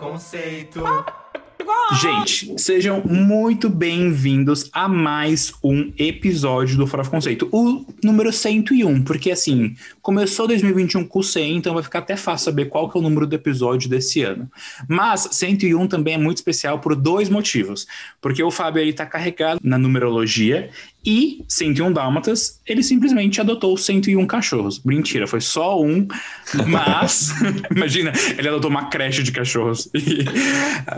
Conceito. Gente, sejam muito bem-vindos a mais um episódio do Farofa Conceito, o número 101, porque assim, começou 2021 com 100, então vai ficar até fácil saber qual que é o número do episódio desse ano. Mas 101 também é muito especial por dois motivos, porque o Fábio ele tá carregado na numerologia e 101 Dálmatas, ele simplesmente adotou 101 cachorros. Mentira, foi só um, mas imagina, ele adotou uma creche de cachorros. E,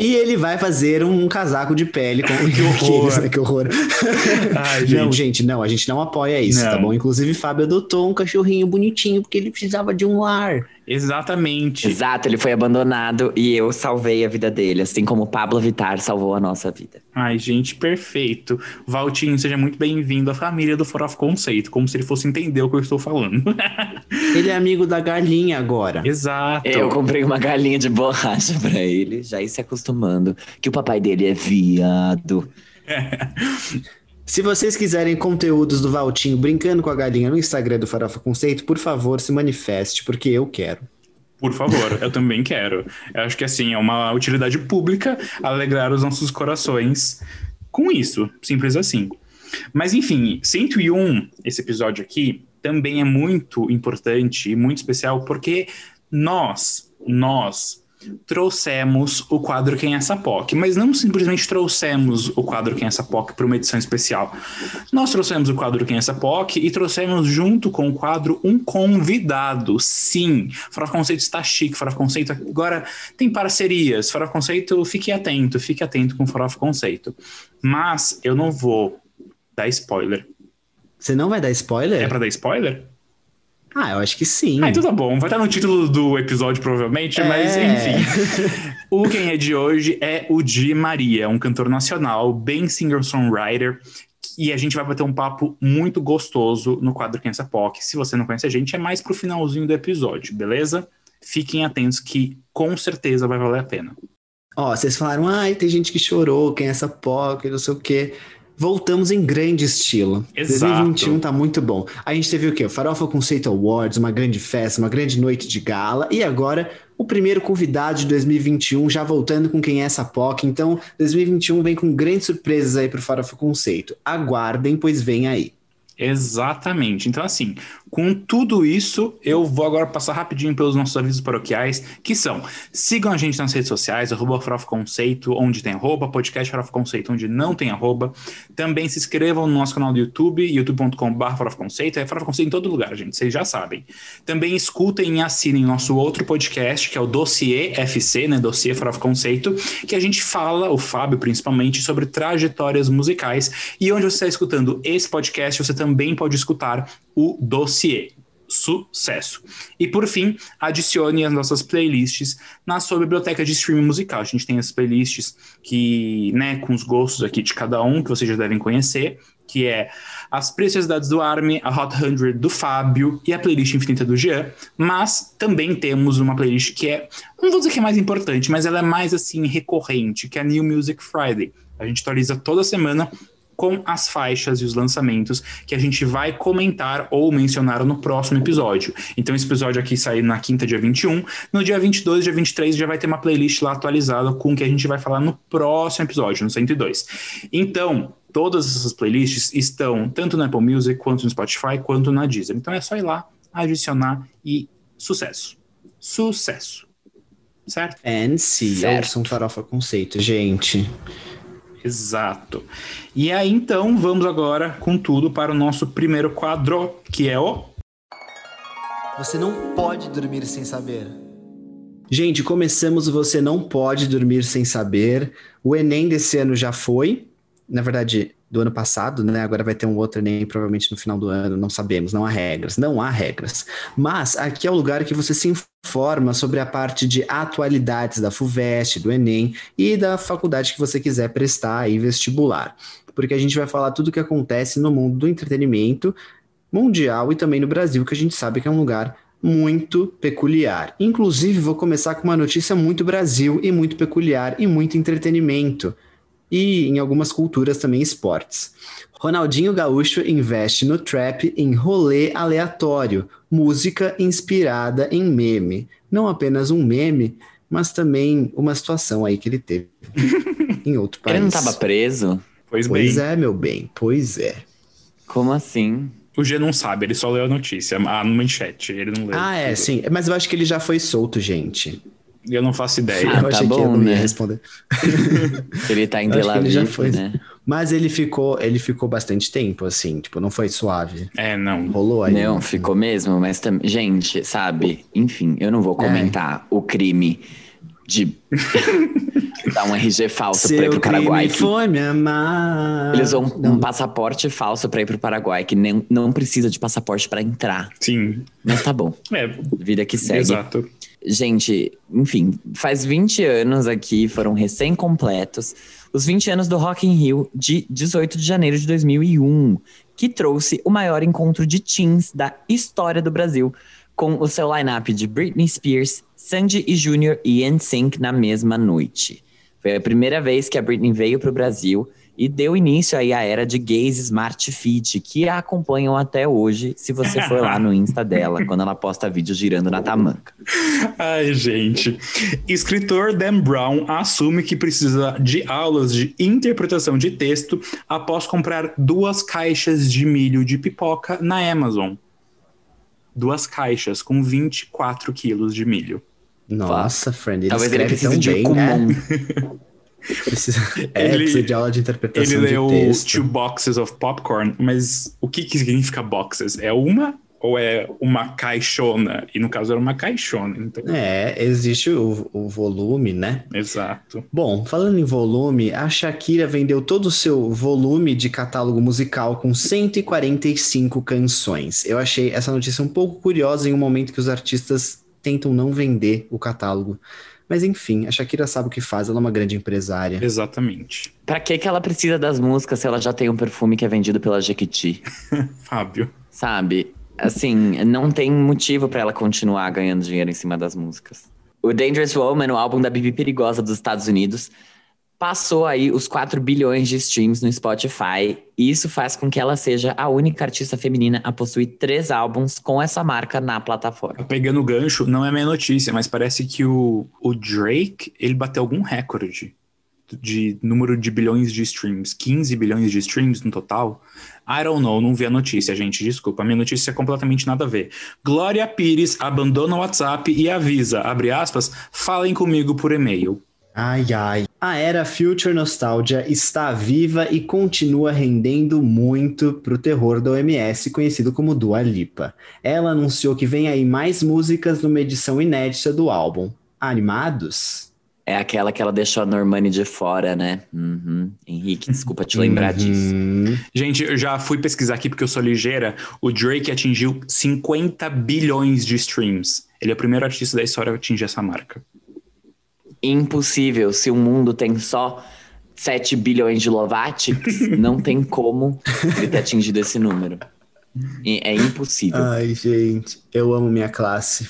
e ele vai fazer um casaco de pele com que horror. Né? que horror. Ai, gente. Não, gente, não, a gente não apoia isso, tá não. tá bom? Inclusive, Fábio adotou um cachorrinho bonitinho porque ele precisava de um lar. Exatamente. Exato, ele foi abandonado e eu salvei a vida dele, assim como Pablo Vittar salvou a nossa vida. Ai, gente, perfeito. Valtinho, seja muito bem-vindo à família do Forof Conceito, como se ele fosse entender o que eu estou falando. ele é amigo da galinha agora. Exato. Eu comprei uma galinha de borracha para ele, já ir se acostumando que o papai dele é viado. Se vocês quiserem conteúdos do Valtinho brincando com a galinha no Instagram do Farofa Conceito, por favor, se manifeste, porque eu quero. Por favor, eu também quero. Eu acho que assim, é uma utilidade pública alegrar os nossos corações com isso, simples assim. Mas enfim, 101, esse episódio aqui, também é muito importante e muito especial porque nós, nós, trouxemos o quadro Quem é essa POC, mas não simplesmente trouxemos o quadro Quem é essa POC para uma edição especial. Nós trouxemos o quadro Quem é essa POC e trouxemos junto com o quadro um convidado. Sim, Farofa Conceito está chique, Farofa Conceito agora tem parcerias. Farofa Conceito, fique atento, fique atento com Farofa Conceito. Mas eu não vou dar spoiler. Você não vai dar spoiler? É para dar spoiler? Ah, eu acho que sim. Ah, então tá bom. Vai estar no título do episódio, provavelmente, é. mas enfim. o quem é de hoje é o Di Maria, um cantor nacional, bem singer-songwriter. E a gente vai bater um papo muito gostoso no quadro Criança POC. Se você não conhece a gente, é mais pro finalzinho do episódio, beleza? Fiquem atentos que com certeza vai valer a pena. Ó, vocês falaram, ai, tem gente que chorou, quem é essa POC, não sei o quê voltamos em grande estilo. Exato. 2021 tá muito bom. A gente teve o quê? O Farofa Conceito Awards, uma grande festa, uma grande noite de gala e agora o primeiro convidado de 2021 já voltando com quem é essa POC. Então, 2021 vem com grandes surpresas aí pro Farofa Conceito. Aguardem, pois vem aí. Exatamente. Então, assim, com tudo isso, eu vou agora passar rapidinho pelos nossos avisos paroquiais, que são: sigam a gente nas redes sociais, arroba Conceito, onde tem arroba, podcast Farofa Conceito, onde não tem arroba. Também se inscrevam no nosso canal do YouTube, youtube.com.br Conceito, é Farofa Conceito em todo lugar, gente, vocês já sabem. Também escutem e assinem nosso outro podcast, que é o Dossiê FC, né, Dossiê Farofa Conceito, que a gente fala, o Fábio principalmente, sobre trajetórias musicais. E onde você está escutando esse podcast, você também pode escutar o dossiê. Sucesso. E por fim, adicione as nossas playlists na sua biblioteca de streaming musical. A gente tem as playlists que, né, com os gostos aqui de cada um, que vocês já devem conhecer, que é as Preciosidades do Army, a Hot 100 do Fábio e a playlist Infinita do Jean, mas também temos uma playlist que é, não vou dizer que é mais importante, mas ela é mais assim recorrente, que é a New Music Friday. A gente atualiza toda semana com as faixas e os lançamentos que a gente vai comentar ou mencionar no próximo episódio. Então, esse episódio aqui sai na quinta, dia 21. No dia 22, dia 23, já vai ter uma playlist lá atualizada com o que a gente vai falar no próximo episódio, no 102. Então, todas essas playlists estão tanto no Apple Music, quanto no Spotify, quanto na Deezer. Então, é só ir lá, adicionar e sucesso. Sucesso. Certo? And see, certo. ouçam Farofa Conceito, gente. Exato. E aí, então, vamos agora com tudo para o nosso primeiro quadro, que é o. Você não pode dormir sem saber. Gente, começamos o Você Não Pode Dormir Sem Saber. O Enem desse ano já foi. Na verdade, do ano passado, né? Agora vai ter um outro Enem, provavelmente no final do ano, não sabemos, não há regras, não há regras. Mas aqui é o lugar que você se informa sobre a parte de atualidades da FUVEST, do Enem e da faculdade que você quiser prestar aí vestibular. Porque a gente vai falar tudo o que acontece no mundo do entretenimento mundial e também no Brasil, que a gente sabe que é um lugar muito peculiar. Inclusive, vou começar com uma notícia muito Brasil e muito peculiar e muito entretenimento e em algumas culturas também esportes. Ronaldinho Gaúcho investe no trap em rolê aleatório, música inspirada em meme. Não apenas um meme, mas também uma situação aí que ele teve em outro país. Ele não tava preso? Pois, Pois bem. é, meu bem, pois é. Como assim? O G não sabe, ele só leu a notícia, a manchete, ele não leu. Ah, é, sim. Mas eu acho que ele já foi solto, gente. Eu não faço ideia. Ah, eu tá achei que bom, eu não ia né? responder. Se ele tá em Tel que ele já foi. né? Mas ele ficou, ele ficou bastante tempo, assim, tipo, não foi suave. É, não. Rolou aí. Não, ficou mesmo, mas também. Gente, sabe? Enfim, eu não vou É. comentar o crime de dar um RG falso pra ir pro Paraguai. crime que foi me amar. Ele usou um, Não. um passaporte falso pra ir pro Paraguai, que nem, não precisa de passaporte pra entrar. Sim. Mas tá bom. É, Vida que segue. exato. Gente, enfim, faz 20 anos aqui, foram recém-completos, os 20 anos do Rock in Rio de 18 de janeiro de 2001, que trouxe o maior encontro de teens da história do Brasil, com o seu line-up de Britney Spears, Sandy e Junior e NSYNC na mesma noite. Foi a primeira vez que a Britney veio para o Brasil e deu início aí à era de gays Smart Fit, que a acompanham até hoje, se você for lá no Insta dela, quando ela posta vídeos girando na tamanca. Ai, gente. Escritor Dan Brown assume que precisa de aulas de interpretação de texto após comprar duas caixas de milho de pipoca na Amazon. Duas caixas com 24 quilos de milho. Nossa, friend, ele Talvez ele escreve precise tão de um bem, né? Precisa, é, Ele- precisa de aula de Ele interpretação de leu texto. two boxes of popcorn, mas o que, que significa boxes? É uma ou é uma caixona? E no caso era uma caixona, então. É, existe o, o volume, né? Exato. Bom, falando em volume, a Shakira vendeu todo o seu volume de catálogo musical com 145 canções. Eu achei essa notícia um pouco curiosa em um momento que os artistas tentam não vender o catálogo. Mas enfim, a Shakira sabe o que faz, ela é uma grande empresária. Exatamente. Pra que que ela precisa das músicas se ela já tem um perfume que é vendido pela Jequiti? Fábio. Sabe? Assim, não tem motivo pra ela continuar ganhando dinheiro em cima das músicas. O Dangerous Woman, o álbum da Bibi Perigosa dos Estados Unidos, passou aí os 4 bilhões de streams no Spotify. E isso faz com que ela seja a única artista feminina a possuir três álbuns com essa marca na plataforma. Pegando o gancho, não é minha notícia, mas parece que o, o Drake, ele bateu algum recorde de número de bilhões de streams. 15 bilhões de streams no total. I don't know, não vi a notícia, gente, desculpa. A minha notícia é completamente nada a ver. Glória Pires abandona o WhatsApp e avisa, abre aspas, falem comigo por e-mail. Ai, ai. A era Future Nostalgia está viva e continua rendendo muito pro terror da OMS, conhecido como Dua Lipa. Ela anunciou que vem aí mais músicas numa edição inédita do álbum. Animados? É aquela que ela deixou a Normani de fora, né? Uhum. Henrique, desculpa te lembrar disso. Uhum. Gente, eu já fui pesquisar aqui porque eu sou ligeira. O Drake atingiu 50 bilhões de streams. Ele é o primeiro artista da história a atingir essa marca. Impossível. Se o mundo tem só 7 bilhões de Lovatics, não tem como ele ter atingido esse número. É impossível. Ai, gente, eu amo minha classe.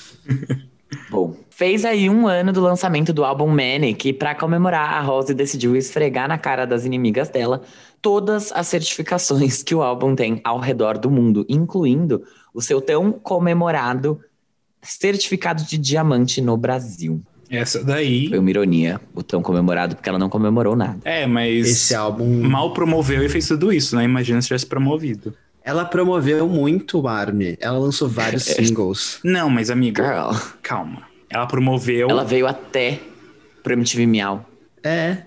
Bom, fez aí um ano do lançamento do álbum Manic e pra comemorar, a Rose decidiu esfregar na cara das inimigas dela todas as certificações que o álbum tem ao redor do mundo, incluindo o seu tão comemorado certificado de diamante no Brasil. Essa daí. Foi uma ironia, o tão comemorado, porque ela não comemorou nada. É, mas. Esse álbum. Mal promoveu e fez tudo isso, né? Imagina se tivesse promovido. Ela promoveu muito o Army. Ela lançou vários singles. Não, mas amigo, Girl, calma. Ela promoveu. ela veio até pro MTV Miau. É,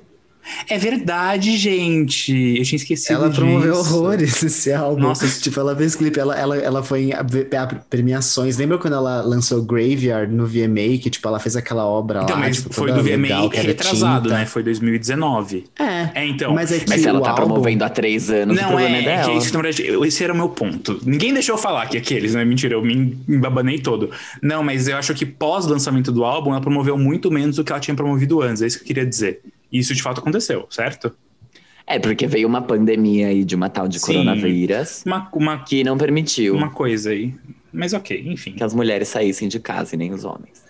É verdade, gente. Eu tinha esquecido ela promoveu disso. horrores esse álbum. Nossa. Tipo, ela fez clipe, ela, ela, ela foi em premiações. Lembra quando ela lançou Graveyard no VMA? Que, tipo, ela fez aquela obra Então, lá, mas tipo, foi do VMA legal, retrasado, tinta. né? Foi 2019. É, É, então. mas é que Mas se ela tá álbum... promovendo há três anos, o Não, problema é, é, é dela. que isso, na verdade, esse era o meu ponto. Ninguém deixou eu falar que aqueles, né? Mentira, eu me embabanei todo. Não, mas eu acho que pós-lançamento do álbum, ela promoveu muito menos do que ela tinha promovido antes. É isso que eu queria dizer. E isso de fato aconteceu, certo? É, porque veio uma pandemia aí de uma tal de Sim. coronavírus Uma, uma, que não permitiu uma coisa aí. Mas ok, enfim. que as mulheres saíssem de casa e nem os homens.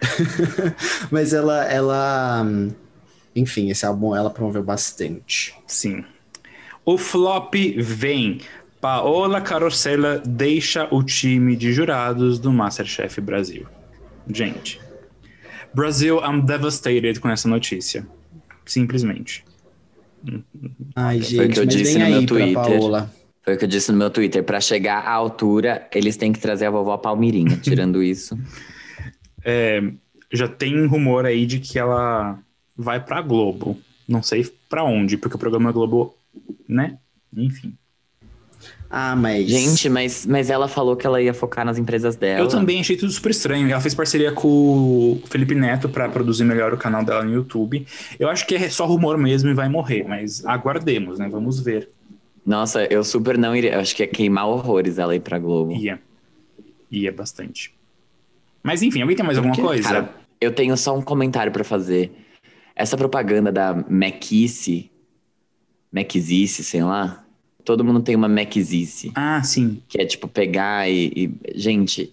Mas ela, ela... Enfim, esse álbum ela promoveu bastante. Sim. O flop vem. Paola Carosella deixa o time de jurados do Masterchef Brasil. Gente. Brasil, I'm devastated com essa notícia. Simplesmente. Ai, Foi o gente, que eu disse no meu Twitter. Foi o que eu disse no meu Twitter. Pra chegar à altura, eles têm que trazer a vovó Palmirinha. Tirando isso. É, já tem rumor aí de que ela vai pra Globo. Não sei pra onde, porque o programa Globo, né? Enfim. Ah, mas. Gente, mas, mas ela falou que ela ia focar nas empresas dela. Eu também achei tudo super estranho. Ela fez parceria com o Felipe Neto pra produzir melhor o canal dela no YouTube. Eu acho que é só rumor mesmo e vai morrer, mas aguardemos, né? Vamos ver. Nossa, eu super não iria. eu Acho que ia queimar horrores ela ir pra Globo. Ia. Ia bastante. Mas enfim, alguém tem mais alguma coisa? Cara, eu tenho só um comentário pra fazer. Essa propaganda da Macice, Macizice, sei lá. Todo mundo tem uma Macizice, Ah, sim. que é tipo pegar e, e- Gente,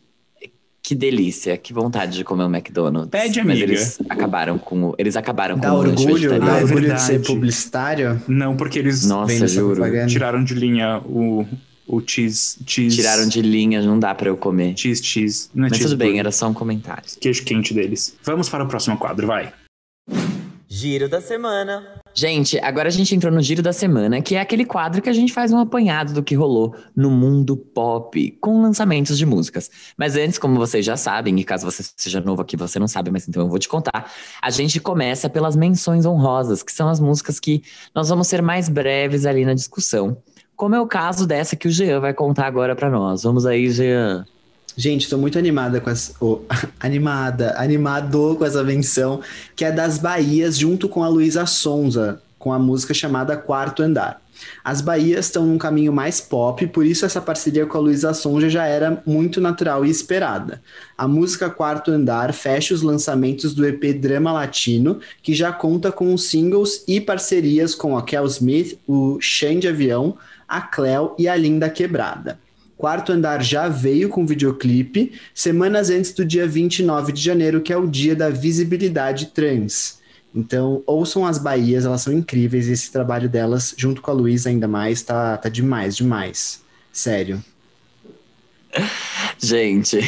que delícia, que vontade de comer um McDonald's. Pede, Mas amiga. eles acabaram com o, eles acabaram com Dá o lanche orgulho, dá Ah, é orgulho de ser verdade. publicitário. Não, porque eles Nossa, juro. tiraram de linha o, o cheese, cheese. Tiraram de linha, não dá pra eu comer. Cheese, cheese. Não é Mas tudo cheeseburger. bem, era só um comentário. Queijo quente deles. Vamos para o próximo quadro, vai. Giro da semana. Gente, agora a gente entrou no Giro da Semana, que é aquele quadro que a gente faz um apanhado do que rolou no mundo pop, com lançamentos de músicas. Mas antes, como vocês já sabem, e caso você seja novo aqui, você não sabe, mas então eu vou te contar, a gente começa pelas menções honrosas, que são as músicas que nós vamos ser mais breves ali na discussão. Como é o caso dessa que o Jean vai contar agora pra nós. Vamos aí, Jean. Gente, tô muito animada com essa. oh, animada, animado com essa menção, que é das Bahias, junto com a Luísa Sonza, com a música chamada Quarto Andar. As Bahias estão num caminho mais pop, por isso essa parceria com a Luísa Sonza já era muito natural e esperada. A música Quarto Andar fecha os lançamentos do EP Drama Latino, que já conta com singles e parcerias com a Kel Smith, o Shane de Avião, a Cleo e a Linda Quebrada. Quarto Andar já veio com videoclipe semanas antes do dia 29 de janeiro, que é o dia da visibilidade trans. Então, ouçam as Bahias, elas são incríveis e esse trabalho delas, junto com a Luísa ainda mais, tá, tá demais, demais. Sério. Gente,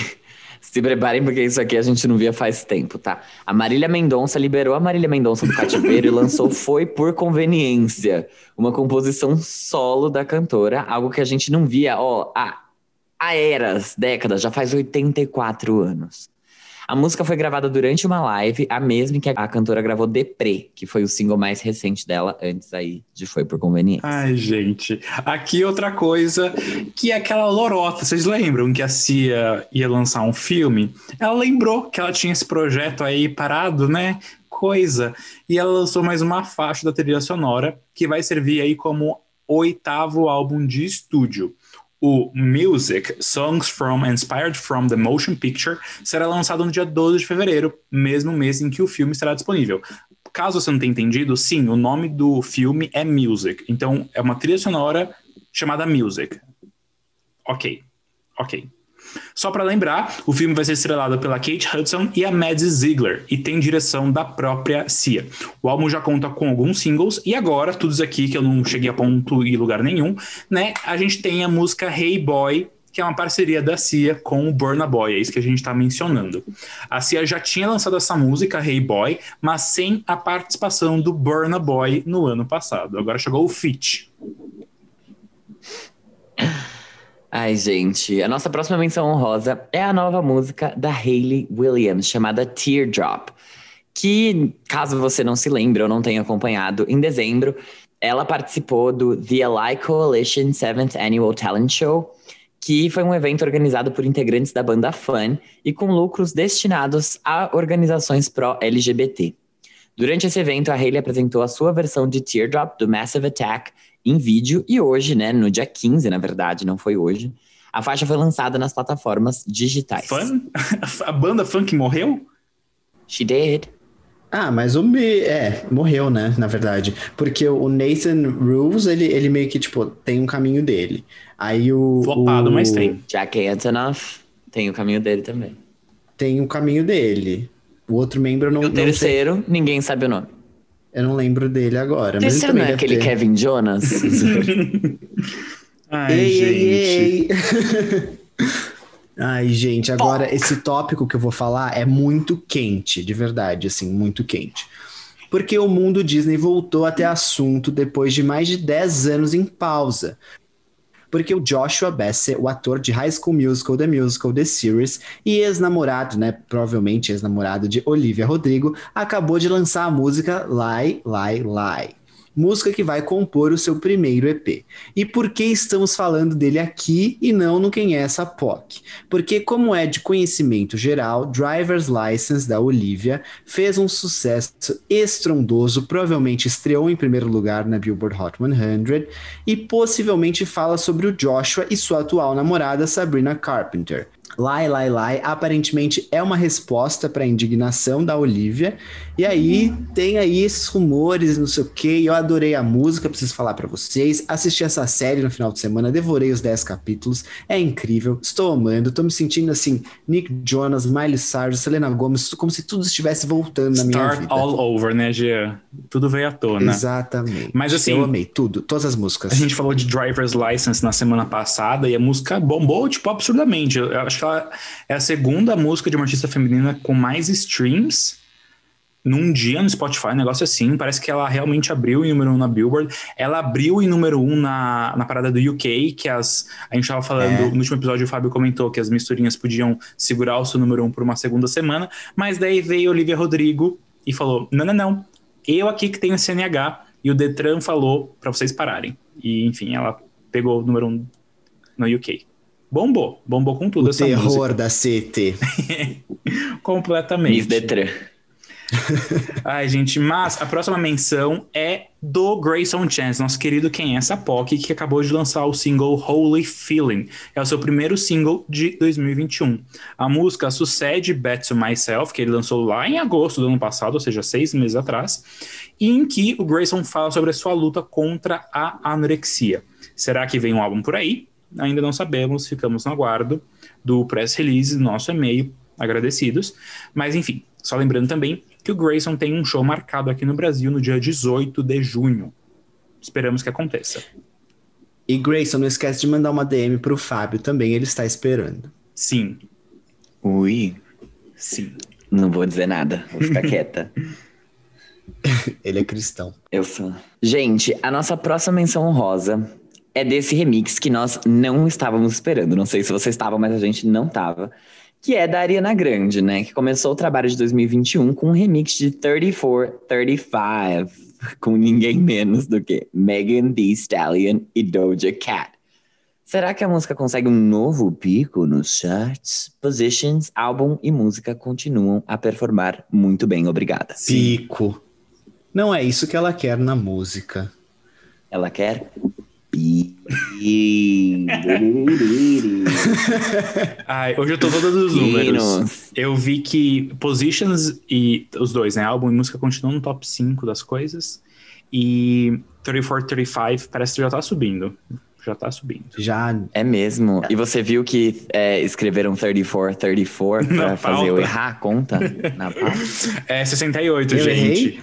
se preparem porque isso aqui a gente não via faz tempo, tá? A Marília Mendonça liberou a Marília Mendonça do cativeiro e lançou Foi por Conveniência, uma composição solo da cantora, algo que a gente não via, ó, há, há eras, décadas, já faz 84 anos. A música foi gravada durante uma live, a mesma que a cantora gravou Deprê, que foi o single mais recente dela, antes aí de Foi por Conveniência. Ai, gente. Aqui outra coisa, que é aquela lorota. Vocês lembram que a Cia ia lançar um filme? Ela lembrou que ela tinha esse projeto aí parado, né? Coisa. E ela lançou mais uma faixa da trilha sonora, que vai servir aí como oitavo álbum de estúdio. O Music, Songs from Inspired from the Motion Picture, será lançado no dia 12 de fevereiro, mesmo mês em que o filme estará disponível. Caso você não tenha entendido, sim, o nome do filme é Music. Então, é uma trilha sonora chamada Music. Ok, ok. Só para lembrar, o filme vai ser estrelado pela Kate Hudson e a Maddie Ziegler e tem direção da própria Cia. O álbum já conta com alguns singles e agora, tudo isso aqui que eu não cheguei a ponto em lugar nenhum, né? A gente tem a música Hey Boy, que é uma parceria da Cia com o Burna Boy, é isso que a gente está mencionando. A Cia já tinha lançado essa música, Hey Boy, mas sem a participação do Burna Boy no ano passado. Agora chegou o feat. Ai, gente, a nossa próxima menção honrosa é a nova música da Hayley Williams, chamada Teardrop. Que, caso você não se lembre ou não tenha acompanhado, em dezembro ela participou do The Ally Coalition 7th Annual Talent Show, que foi um evento organizado por integrantes da banda Fun e com lucros destinados a organizações pró-LGBT. Durante esse evento, a Hayley apresentou a sua versão de Teardrop do Massive Attack em vídeo e hoje, né, no dia 15, na verdade, não foi hoje, a faixa foi lançada nas plataformas digitais. Fun? A banda funk morreu? She did. Ah, mas o Me... É, morreu, né, na verdade. Porque o Nathan Rules, ele, ele meio que, tipo, tem um caminho dele. Aí o... Flopado, o... mas tem. Jack Antonoff tem o caminho dele também. Tem um caminho dele. O outro membro eu não, E o não terceiro, ninguém sabe o nome. Eu não lembro dele agora. Mas ele terceiro também não é aquele ter. Kevin Jonas? Ai, Ei, gente. ei, ei. Ai, gente, agora esse tópico que eu vou falar é muito quente, de verdade, assim, muito quente. Porque o mundo Disney voltou a ter assunto depois de mais de 10 anos em pausa. Porque o Joshua Bassett, o ator de High School Musical, The Musical, The Series, e ex-namorado, né, provavelmente ex-namorado de Olivia Rodrigo, acabou de lançar a música Lie, Lie, Lie música que vai compor o seu primeiro EP. E por que estamos falando dele aqui e não no Quem é essa POC? Porque, como é de conhecimento geral, Driver's License da Olivia fez um sucesso estrondoso, provavelmente estreou em primeiro lugar na Billboard Hot 100 e possivelmente fala sobre o Joshua e sua atual namorada Sabrina Carpenter. Lai, Lai, Lai, aparentemente é uma resposta para a indignação da Olivia. E aí tem aí esses rumores, não sei o que. Eu adorei a música, preciso falar para vocês. Assisti essa série no final de semana, devorei os 10 capítulos. É incrível, estou amando, estou me sentindo assim, Nick Jonas, Miley Cyrus, Selena Gomez, como se tudo estivesse voltando na minha Start vida. all over, né, Gia? Tudo veio à tona. Exatamente. Mas assim, eu amei tudo, todas as músicas. A gente falou de Driver's License na semana passada e a música bombou, tipo, absurdamente. Eu acho que ela é a segunda música de uma artista feminina com mais streams num dia no Spotify, um negócio assim. Parece que ela realmente abriu em número um na Billboard. Ela abriu em número um na, na parada do UK, que as. A gente tava falando, É. no último episódio, o Fábio comentou que as misturinhas podiam segurar o seu número um por uma segunda semana. Mas daí veio Olivia Rodrigo e falou: não, não, não. Eu aqui que tenho CNH. E o Detran falou pra vocês pararem. E, enfim, ela pegou o número um no UK. Bombou, bombou com tudo O essa terror música. da CT. Completamente. Miss Detran. Ai, gente, mas a próxima menção é do Grayson Chance, nosso querido Quem é essa POC, que acabou de lançar o single Holy Feeling. É o seu primeiro single de 2021. A música sucede Back to Myself, que ele lançou lá em agosto do ano passado, ou seja, seis meses atrás, e em que o Grayson fala sobre a sua luta contra a anorexia. Será que vem um álbum por aí? Ainda não sabemos, ficamos no aguardo do press release, do nosso e-mail, agradecidos. Mas enfim, só lembrando também que o Grayson tem um show marcado aqui no Brasil no dia 18 de junho. Esperamos que aconteça. E Grayson, não esquece de mandar uma DM pro Fábio também, ele está esperando. Sim, Ui, sim. não vou dizer nada, vou ficar quieta. Ele é cristão. Eu sou. Gente, a nossa próxima menção honrosa é desse remix que nós não estávamos esperando. Não sei se vocês estavam, mas a gente não tava. Que é da Ariana Grande, né? Que começou o trabalho de 2021 com um remix de 34, 35, com ninguém menos do que Megan Thee Stallion e Doja Cat. Será que a música consegue um novo pico nos charts? Positions, álbum e música continuam a performar muito bem, obrigada. Pico. Não é isso que ela quer na música. Ela quer. Ai, hoje eu tô todos os números. Eu vi que Positions e os dois, né? Álbum e música continuam no top 5 das coisas. E 34, 35 parece que já tá subindo. Já tá subindo. Já É mesmo. E você viu que é, escreveram 34, 34 pra Na fazer eu errar a conta? Na pauta? É 68, Eu gente. errei?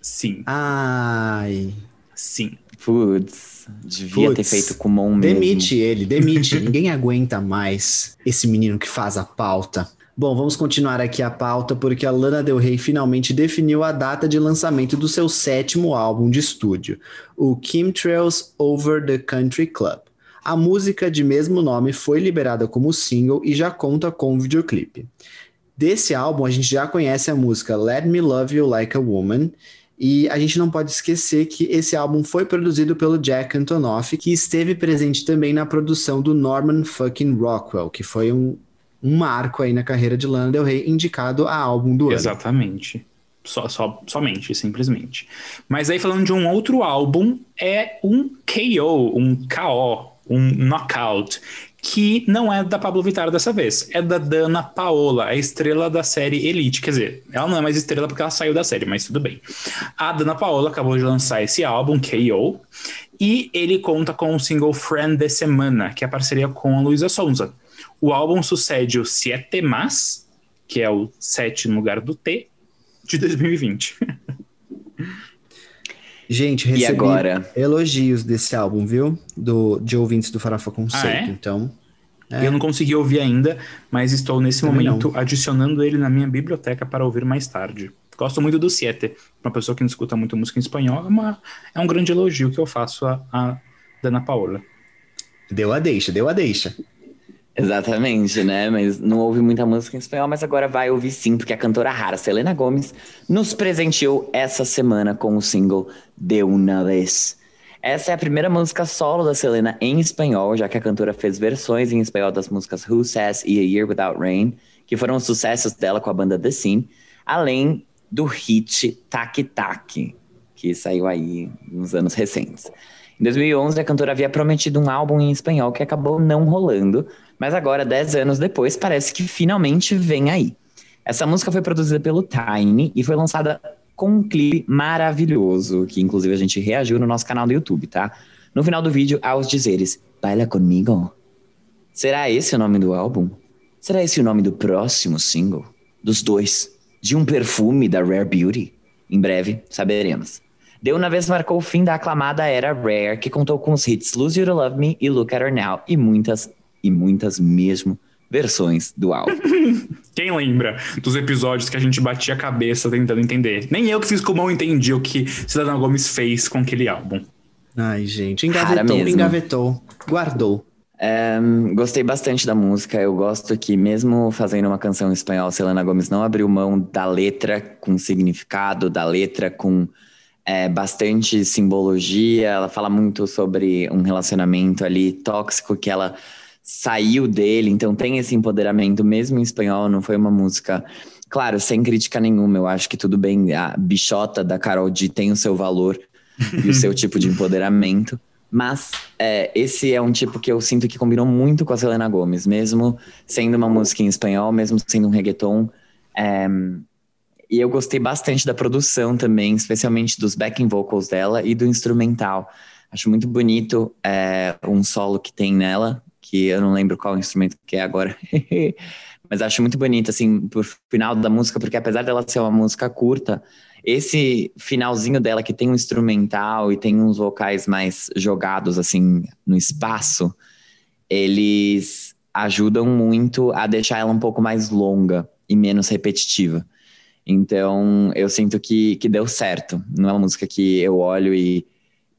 Sim, Ai. sim. Putz, devia ter Putz. feito com mão mesmo. Demite ele, demite. Ninguém aguenta mais esse menino que faz a pauta. Bom, vamos continuar aqui a pauta porque a Lana Del Rey finalmente definiu a data de lançamento do seu sétimo álbum de estúdio, o Chemtrails Over the Country Club. A música de mesmo nome foi liberada como single e já conta com um videoclipe. Desse álbum, a gente já conhece a música Let Me Love You Like a Woman, e a gente não pode esquecer que esse álbum foi produzido pelo Jack Antonoff, que esteve presente também na produção do Norman fucking Rockwell, que foi um, um marco aí na carreira de Lana Del Rey, indicado a álbum do ano. Exatamente. Só, só, somente, simplesmente. Mas aí falando de um outro álbum, é um KO, um KO, um knockout, que não é da Pablo Vittar dessa vez, é da Dana Paola, a estrela da série Elite. Quer dizer, ela não é mais estrela porque ela saiu da série, mas tudo bem. A Dana Paola acabou de lançar esse álbum, KO, e ele conta com o single Friend de Semana, que é a parceria com a Luísa Sonza. O álbum sucede o Siete Mas, que é o 7 no lugar do T, de 2020. Gente, E recebi agora? elogios desse álbum, viu? Do, de ouvintes do Farofa Conceito. Ah, é? Então, É. Eu não consegui ouvir ainda, mas estou nesse Também momento não. adicionando ele na minha biblioteca para ouvir mais tarde. Gosto muito do Siete. Uma pessoa que não escuta muito música em espanhol, é, uma, é um grande elogio que eu faço a, a Dana Paola. Deu a deixa, deu a deixa. Exatamente, né? Mas não ouve muita música em espanhol, mas agora vai ouvir sim, porque a cantora rara Selena Gomes nos presenteou essa semana com o single De Una Vez. Essa é a primeira música solo da Selena em espanhol, já que a cantora fez versões em espanhol das músicas Who Says e A Year Without Rain, que foram sucessos dela com a banda The Scene, além do hit Tac Tac, que saiu aí nos anos recentes. Em 2011, a cantora havia prometido um álbum em espanhol que acabou não rolando, mas agora, 10 anos depois, parece que finalmente vem aí. Essa música foi produzida pelo Tiny e foi lançada com um clipe maravilhoso, que inclusive a gente reagiu no nosso canal do YouTube, tá? No final do vídeo, aos dizeres: Baila comigo. Será esse o nome do álbum? Será esse o nome do próximo single? Dos dois? De um perfume da Rare Beauty? Em breve, saberemos. Deu uma vez marcou o fim da aclamada era Rare, que contou com os hits Lose You to Love Me e Look at Her Now, e muitas e muitas mesmo versões do álbum. Quem lembra dos episódios que a gente batia a cabeça tentando entender? Nem eu que fiz como eu entendi o que Cidadão Gomes fez com aquele álbum. Ai, gente, engavetou, engavetou, guardou. É, gostei bastante da música. Eu gosto que, mesmo fazendo uma canção em espanhol, Selena Gomes não abriu mão da letra com significado, da letra com é, bastante simbologia. Ela fala muito sobre um relacionamento ali tóxico que ela saiu dele, então tem esse empoderamento mesmo em espanhol, não foi uma música, claro, sem crítica nenhuma, eu acho que tudo bem, a bichota da Carol D tem o seu valor e o seu tipo de empoderamento, mas é, esse é um tipo que eu sinto que combinou muito com a Selena Gomes, mesmo sendo uma música em espanhol, mesmo sendo um reggaeton, é, e eu gostei bastante da produção também, especialmente dos backing vocals dela e do instrumental. Acho muito bonito é, um solo que tem nela, que eu não lembro qual instrumento que é agora. Mas acho muito bonito, assim, por final da música, porque apesar dela ser uma música curta, esse finalzinho dela que tem um instrumental e tem uns vocais mais jogados, assim, no espaço, eles ajudam muito a deixar ela um pouco mais longa e menos repetitiva. Então, eu sinto que, que deu certo. Não é uma música que eu olho e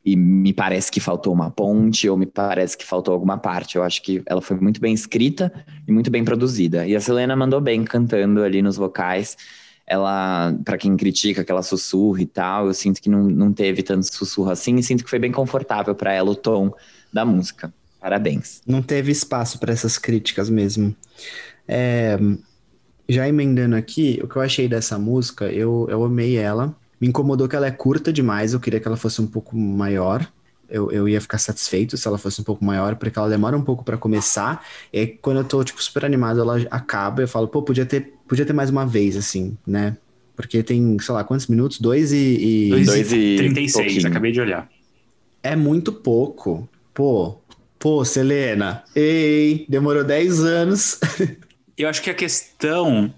e me parece que faltou uma ponte ou me parece que faltou alguma parte. Eu acho que ela foi muito bem escrita e muito bem produzida. E a Selena mandou bem cantando ali nos vocais. Ela, para quem critica que ela sussurra e tal, eu sinto que não, não teve tanto sussurro assim e sinto que foi bem confortável para ela o tom da música. Parabéns. Não teve espaço para essas críticas mesmo. É, já emendando aqui, o que eu achei dessa música, eu, eu amei ela. Me incomodou que ela é curta demais, eu queria que ela fosse um pouco maior. Eu, eu ia ficar satisfeito se ela fosse um pouco maior, porque ela demora um pouco para começar. E quando eu tô, tipo, super animado, ela acaba. Eu falo, pô, podia ter, podia ter mais uma vez, assim, né? Porque tem, sei lá, quantos minutos? Dois e. e... Dois, e 36, acabei de olhar. É muito pouco. Pô, pô, Selena. Ei, demorou 10 anos. eu acho que a questão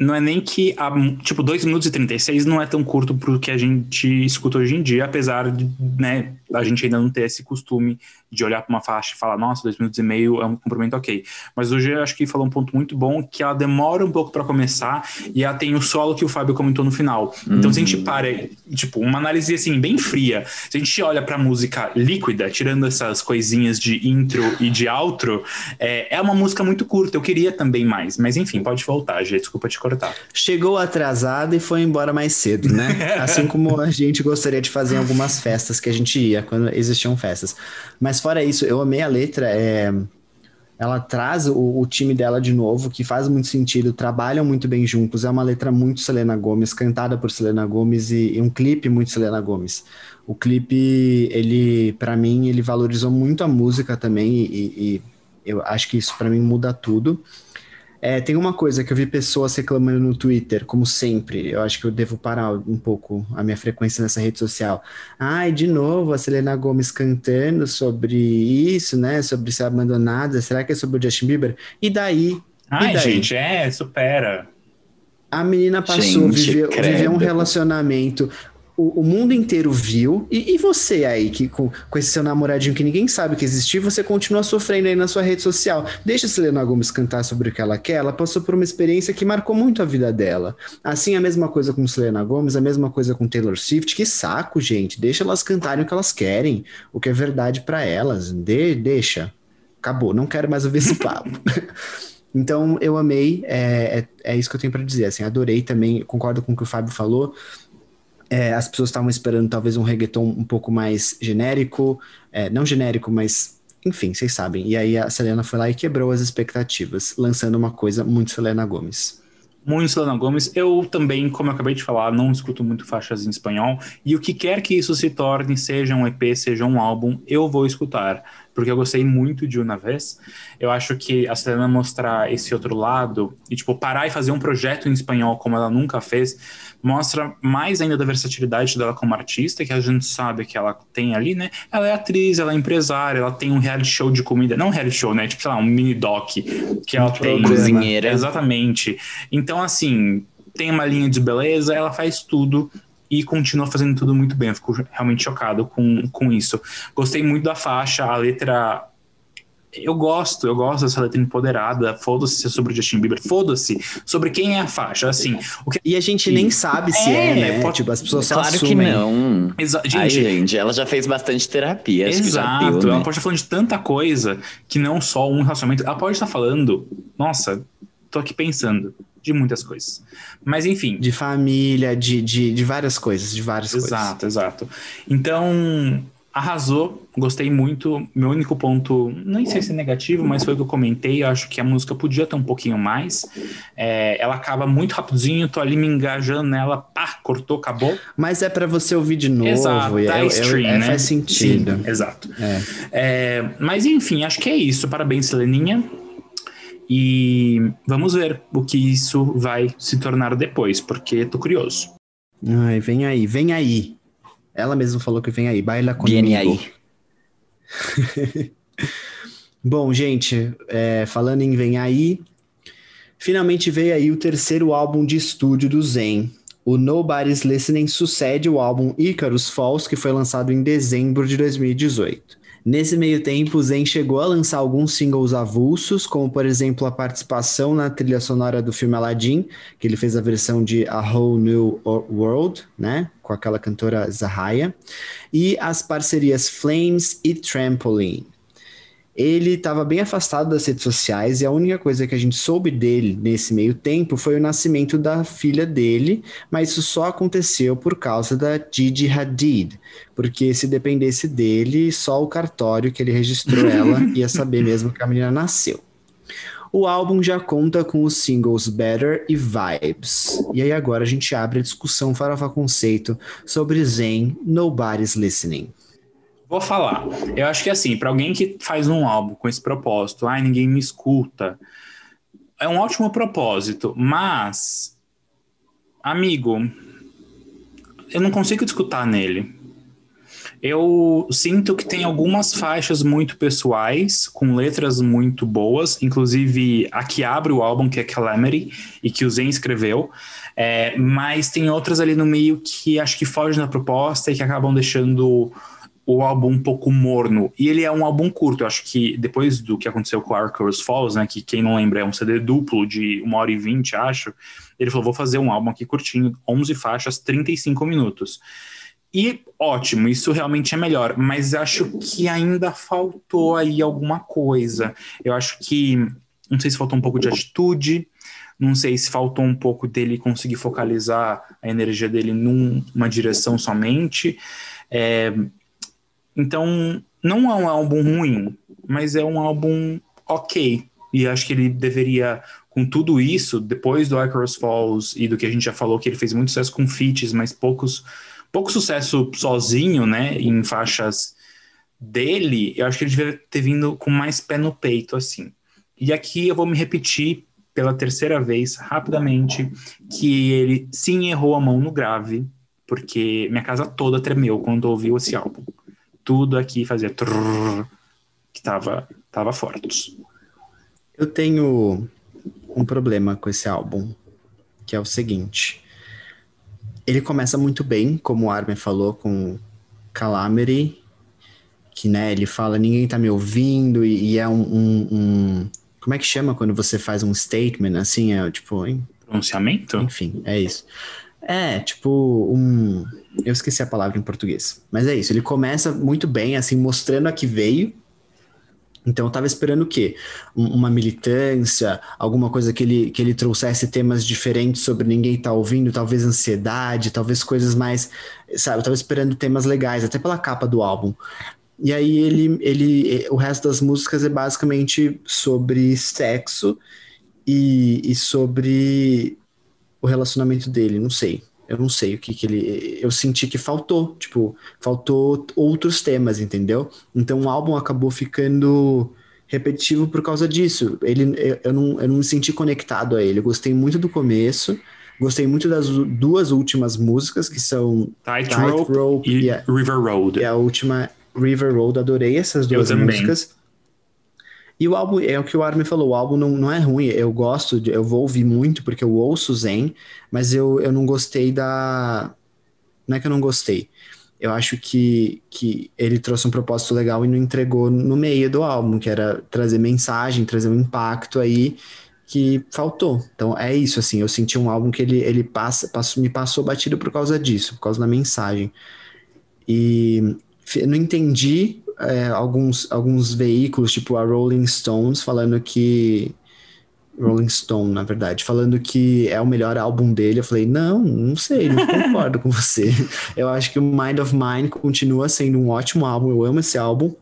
não é nem que, a, tipo, 2 minutos e 36 não é tão curto pro que a gente escuta hoje em dia, apesar de, né, a gente ainda não ter esse costume de olhar para uma faixa e falar, nossa, dois minutos e meio é um comprimento ok. Mas hoje eu acho que falou um ponto muito bom, que ela demora um pouco para começar e ela tem o solo que o Fábio comentou no final. Uhum. Então, se a gente uhum. para, tipo, uma análise assim, bem fria, se a gente olha pra música líquida, tirando essas coisinhas de intro e de outro, é, é uma música muito curta. Eu queria também mais, mas enfim, pode voltar, gente. Desculpa te cortar. Chegou atrasado e foi embora mais cedo, né? assim como a gente gostaria de fazer em algumas festas que a gente ia, quando existiam festas. Mas fora isso, eu amei a letra. É, ela traz o, o, time dela de novo, que faz muito sentido, trabalham muito bem juntos. É uma letra muito Selena Gomes, cantada por Selena Gomes e, e um clipe muito Selena Gomes. O clipe, ele, para mim, ele valorizou muito a música também e, e eu acho que isso para mim muda tudo. É, tem uma coisa que eu vi pessoas reclamando no Twitter, como sempre. Eu acho que eu devo parar um pouco a minha frequência nessa rede social. Ai, de novo, a Selena Gomes cantando sobre isso, né? Sobre ser abandonada. Será que é sobre o Justin Bieber? E daí? Ai, e daí? gente, é, supera. A menina passou, gente, viveu, viveu um relacionamento. O, o mundo inteiro viu, e, e você aí, que com, com, esse seu namoradinho que ninguém sabe que existiu, você continua sofrendo aí na sua rede social. Deixa a Selena Gomes cantar sobre o que ela quer, ela passou por uma experiência que marcou muito a vida dela. Assim, a mesma coisa com Selena Gomes, a mesma coisa com Taylor Swift, que saco, gente, deixa elas cantarem o que elas querem, o que é verdade para elas, de, deixa. Acabou, não quero mais ouvir esse papo. Então, eu amei, é, é, é, isso que eu tenho para dizer, assim, adorei também, concordo com o que o Fábio falou, é, as pessoas estavam esperando talvez um reggaeton um pouco mais genérico, é, não genérico, mas enfim, vocês sabem. E aí a Selena foi lá e quebrou as expectativas, lançando uma coisa muito Selena Gomes. Muito Selena Gomes. Eu também, como eu acabei de falar, não escuto muito faixas em espanhol. E o que quer que isso se torne, seja um EP, seja um álbum, eu vou escutar porque eu gostei muito de Uma Vez. Eu acho que a Selena mostrar esse outro lado e, tipo, parar e fazer um projeto em espanhol como ela nunca fez, mostra mais ainda da versatilidade dela como artista, que a gente sabe que ela tem ali, né? Ela é atriz, ela é empresária, ela tem um reality show de comida, não um reality show, né? Tipo, sei lá, um mini doc que ela tem. Cozinheira. Exatamente. Então, assim, tem uma linha de beleza, ela faz tudo e continua fazendo tudo muito bem. Eu fico realmente chocado com, com isso. Gostei muito da faixa, a letra. Eu gosto, eu gosto dessa letra empoderada. Foda-se se é sobre o Justin Bieber, foda-se sobre quem é a faixa. Assim, o que... E a gente nem sabe se é, é né? Pode... Tipo, as pessoas claro assumem. que não. Exa gente, Ai, gente, ela já fez bastante terapia. Exato, deu, ela né? pode estar falando de tanta coisa que não só um relacionamento. Ela pode estar falando, nossa, tô aqui pensando de muitas coisas. Mas enfim. De família, de, de, de várias coisas, de várias exato, coisas. Exato, exato. Então, arrasou, gostei muito. Meu único ponto, nem sei se é negativo, mas foi o que eu comentei. Eu acho que a música podia ter um pouquinho mais. É, ela acaba muito rapidinho, tô ali me engajando nela, pá, cortou, acabou. Mas é para você ouvir de novo. Exato, e é, stream, é, é, né? Faz sentido. Sim, exato. É. é. mas enfim, acho que é isso. Parabéns, Seleninha. E vamos ver o que isso vai se tornar depois, porque tô curioso. Ai, vem aí, vem aí. Ela mesma falou que vem aí, baila comigo. Vem aí. Bom, gente, é, falando em Vem Aí, finalmente veio aí o terceiro álbum de estúdio do Zen. O Nobody's Listening sucede o álbum Icarus Falls, que foi lançado em dezembro de 2018. Nesse meio tempo, Zen chegou a lançar alguns singles avulsos, como por exemplo a participação na trilha sonora do filme Aladdin, que ele fez a versão de A Whole New World, né, com aquela cantora Zahaya, e as parcerias Flames e Trampoline ele estava bem afastado das redes sociais e a única coisa que a gente soube dele nesse meio tempo foi o nascimento da filha dele, mas isso só aconteceu por causa da Gigi Hadid, porque se dependesse dele, só o cartório que ele registrou ela ia saber mesmo que a menina nasceu. O álbum já conta com os singles Better e Vibes. E aí agora a gente abre a discussão Farofa Conceito sobre Zen Nobody's Listening. Vou falar. Eu acho que assim, para alguém que faz um álbum com esse propósito, ai, ninguém me escuta, é um ótimo propósito, mas amigo, eu não consigo escutar nele. Eu sinto que tem algumas faixas muito pessoais, com letras muito boas, inclusive a que abre o álbum, que é Calamity, e que o Zen escreveu. É, mas tem outras ali no meio que acho que fogem da proposta e que acabam deixando o álbum um pouco morno. E ele é um álbum curto. Eu acho que depois do que aconteceu com Arcos Falls, né? Que quem não lembra é um CD duplo de uma hora e vinte, acho. Ele falou: vou fazer um álbum aqui curtinho, 11 faixas, 35 minutos. E ótimo, isso realmente é melhor, mas acho que ainda faltou aí alguma coisa. Eu acho que não sei se faltou um pouco de atitude, não sei se faltou um pouco dele conseguir focalizar a energia dele numa direção somente. É, então, não é um álbum ruim, mas é um álbum ok. E acho que ele deveria, com tudo isso, depois do Icarus Falls e do que a gente já falou, que ele fez muito sucesso com feats, mas poucos, pouco sucesso sozinho, né, em faixas dele, eu acho que ele deveria ter vindo com mais pé no peito, assim. E aqui eu vou me repetir pela terceira vez, rapidamente, que ele sim errou a mão no grave, porque minha casa toda tremeu quando ouviu esse álbum tudo aqui fazia trrr, que tava, tava forte. Eu tenho um problema com esse álbum, que é o seguinte. ele começa muito bem, como o Armin falou, com Calamity, que, né, ele fala, ninguém tá me ouvindo, e, e é um, um, um, Como é que chama quando você faz um statement, assim, é tipo... Hein? Pronunciamento? Enfim, é isso. É, tipo, um... Eu esqueci a palavra em português. Mas é isso, ele começa muito bem, assim, mostrando a que veio, então eu tava esperando o quê? Uma militância, alguma coisa que ele, que ele trouxesse temas diferentes sobre ninguém tá ouvindo, talvez ansiedade, talvez coisas mais, sabe? Eu tava esperando temas legais, até pela capa do álbum. E aí ele, ele o resto das músicas é basicamente sobre sexo e, e sobre o relacionamento dele, não sei. Eu não sei o que, que ele. Eu senti que faltou, tipo, faltou outros temas, entendeu? Então o álbum acabou ficando repetitivo por causa disso. Ele, eu, eu, não, eu não me senti conectado a ele. Eu gostei muito do começo, gostei muito das duas últimas músicas, que são Tightrope Tight e, e a, River Road. E a última River Road, adorei essas duas músicas. E o álbum, é o que o Armin falou, o álbum não, não é ruim, eu gosto, de, eu vou ouvir muito porque eu ouço Zen, mas eu, eu não gostei da... Não é que eu não gostei, eu acho que, que ele trouxe um propósito legal e não entregou no meio do álbum, que era trazer mensagem, trazer um impacto aí que faltou. Então é isso, assim, eu senti um álbum que ele, ele passa, passou, me passou batido por causa disso, por causa da mensagem. E não entendi é, alguns, alguns veículos, tipo a Rolling Stones, falando que. Rolling Stone, na verdade, falando que é o melhor álbum dele. Eu falei, não, não sei, não concordo com você. Eu acho que o Mind of Mine continua sendo um ótimo álbum, eu amo esse álbum,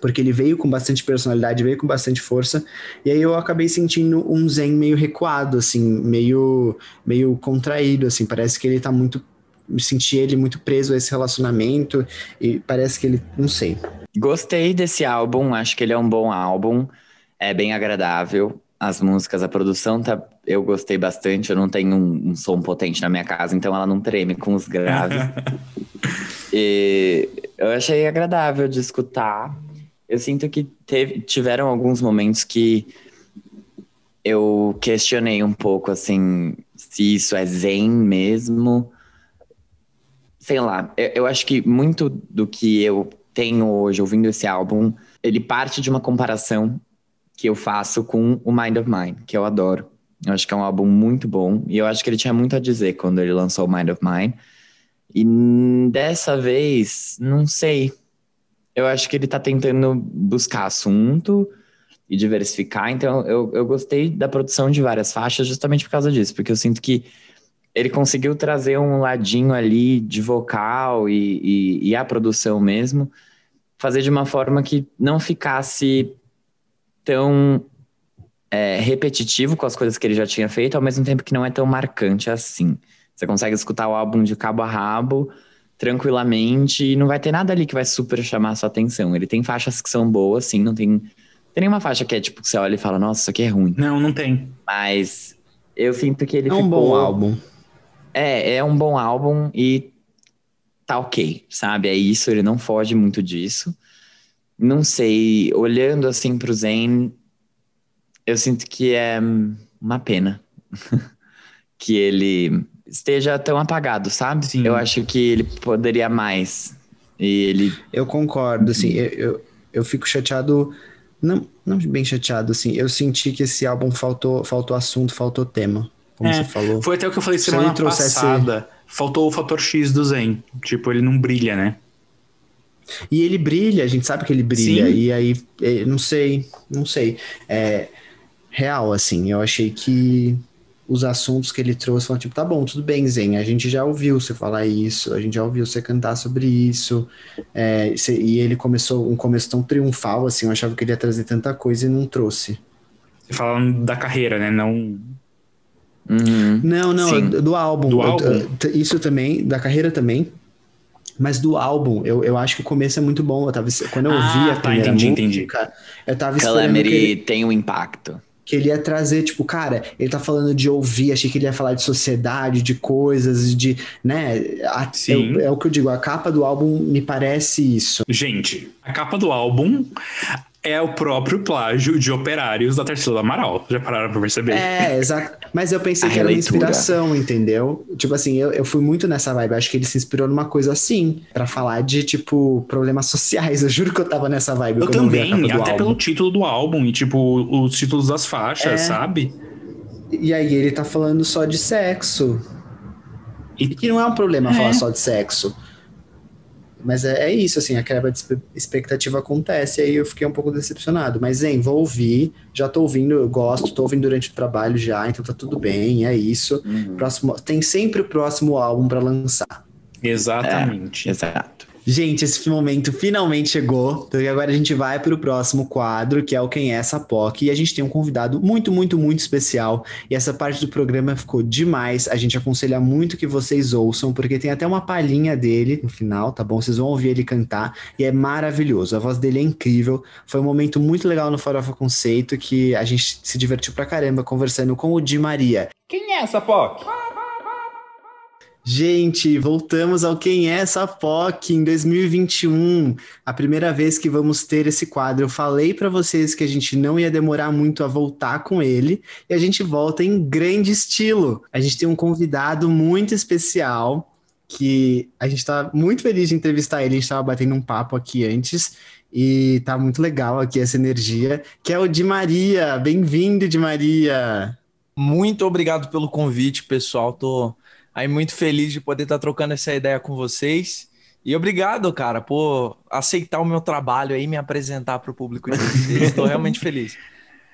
porque ele veio com bastante personalidade, veio com bastante força, e aí eu acabei sentindo um zen meio recuado, assim, meio, meio contraído, assim, parece que ele tá muito senti ele muito preso a esse relacionamento e parece que ele, não sei. Gostei desse álbum, acho que ele é um bom álbum, é bem agradável. As músicas, a produção tá, eu gostei bastante. Eu não tenho um, um som potente na minha casa, então ela não treme com os graves. e eu achei agradável de escutar. Eu sinto que teve, tiveram alguns momentos que eu questionei um pouco assim se isso é zen mesmo sei lá, eu, eu acho que muito do que eu tenho hoje ouvindo esse álbum, ele parte de uma comparação que eu faço com o Mind of Mine, que eu adoro. Eu acho que é um álbum muito bom e eu acho que ele tinha muito a dizer quando ele lançou o Mind of Mine. E dessa vez, não sei. Eu acho que ele tá tentando buscar assunto e diversificar. Então, eu, eu gostei da produção de várias faixas justamente por causa disso, porque eu sinto que ele conseguiu trazer um ladinho ali de vocal e, e, e, a produção mesmo, fazer de uma forma que não ficasse tão é, repetitivo com as coisas que ele já tinha feito, ao mesmo tempo que não é tão marcante assim. Você consegue escutar o álbum de cabo a rabo tranquilamente e não vai ter nada ali que vai super chamar a sua atenção. Ele tem faixas que são boas, sim, não tem, tem nenhuma faixa que é tipo que você olha e fala, nossa, isso aqui é ruim. Não, não tem. Mas eu sinto que ele é um ficou... bom álbum. É, é um bom álbum e tá ok, sabe? É isso, ele não foge muito disso. Não sei, olhando assim pro Zen, eu sinto que é uma pena que ele esteja tão apagado, sabe? Sim. Eu acho que ele poderia mais. E ele. Eu concordo, assim, eu, eu, eu fico chateado. Não, não bem chateado, assim. Eu senti que esse álbum faltou, faltou assunto, faltou tema como é, você falou. Foi até o que eu falei semana trouxesse... passada. Faltou o fator X do Zen. Tipo, ele não brilha, né? E ele brilha, a gente sabe que ele brilha. Sim. E aí, é, não sei, não sei. É real, assim, eu achei que os assuntos que ele trouxe foram tipo, tá bom, tudo bem, Zen, a gente já ouviu você falar isso, a gente já ouviu você cantar sobre isso, é, e ele começou um começo tão triunfal, assim, eu achava que ele ia trazer tanta coisa e não trouxe. Você falando da carreira, né, não Uhum. Não, não, Sim. do álbum. Do álbum. Isso também, da carreira também. Mas do álbum, eu, eu acho que o começo é muito bom. Eu tava, quando eu ah, vi a tá, entendi, música, entendi. eu tava esperando que ele, tem um impacto. Que ele ia trazer, tipo, cara, ele tá falando de ouvir, achei que ele ia falar de sociedade, de coisas, de, né? A, Sim. É, é o que eu digo, a capa do álbum me parece isso. Gente, a capa do álbum, é o próprio plágio de Operários da Tarsila do Amaral. Já pararam pra perceber? É, exato. Mas eu pensei A que era uma releitura. inspiração, entendeu? Tipo assim, eu, eu fui muito nessa vibe. Acho que ele se inspirou numa coisa assim, pra falar de, tipo, problemas sociais. Eu juro que eu tava nessa vibe. Eu também, até álbum. pelo título do álbum e, tipo, os títulos das faixas, É. sabe? E aí ele tá falando só de sexo. E- E que não é um problema É. falar só de sexo. Mas é, é isso, assim, a quebra de expectativa acontece, e aí eu fiquei um pouco decepcionado. Mas, hein, vou ouvir, já tô ouvindo, eu gosto, tô ouvindo durante o trabalho já, então tá tudo bem, é isso. Próximo, tem sempre o próximo álbum pra lançar. Exatamente. Exato. Gente, esse momento finalmente chegou, porque agora a gente vai para o próximo quadro, que é o Quem é essa POC, e a gente tem um convidado muito, muito, muito especial, e essa parte do programa ficou demais, a gente aconselha muito que vocês ouçam, porque tem até uma palhinha dele no final, tá bom? Vocês vão ouvir ele cantar, e é maravilhoso, a voz dele é incrível, foi um momento muito legal no Farofa Conceito, que a gente se divertiu pra caramba conversando com o Di Maria. Quem é essa POC? Gente, voltamos ao Quem é essa POC em 2021, a primeira vez que vamos ter esse quadro. Eu falei pra vocês que a gente não ia demorar muito a voltar com ele e a gente volta em grande estilo. A gente tem um convidado muito especial que a gente tá muito feliz de entrevistar ele. A gente tava batendo um papo aqui antes e tá muito legal aqui essa energia, que é o Di Maria. Bem-vindo, Di Maria. Muito obrigado pelo convite, pessoal. Tô aí muito feliz de poder estar trocando essa ideia com vocês. E obrigado, cara, por aceitar o meu trabalho aí e me apresentar para o público de vocês. Estou realmente feliz.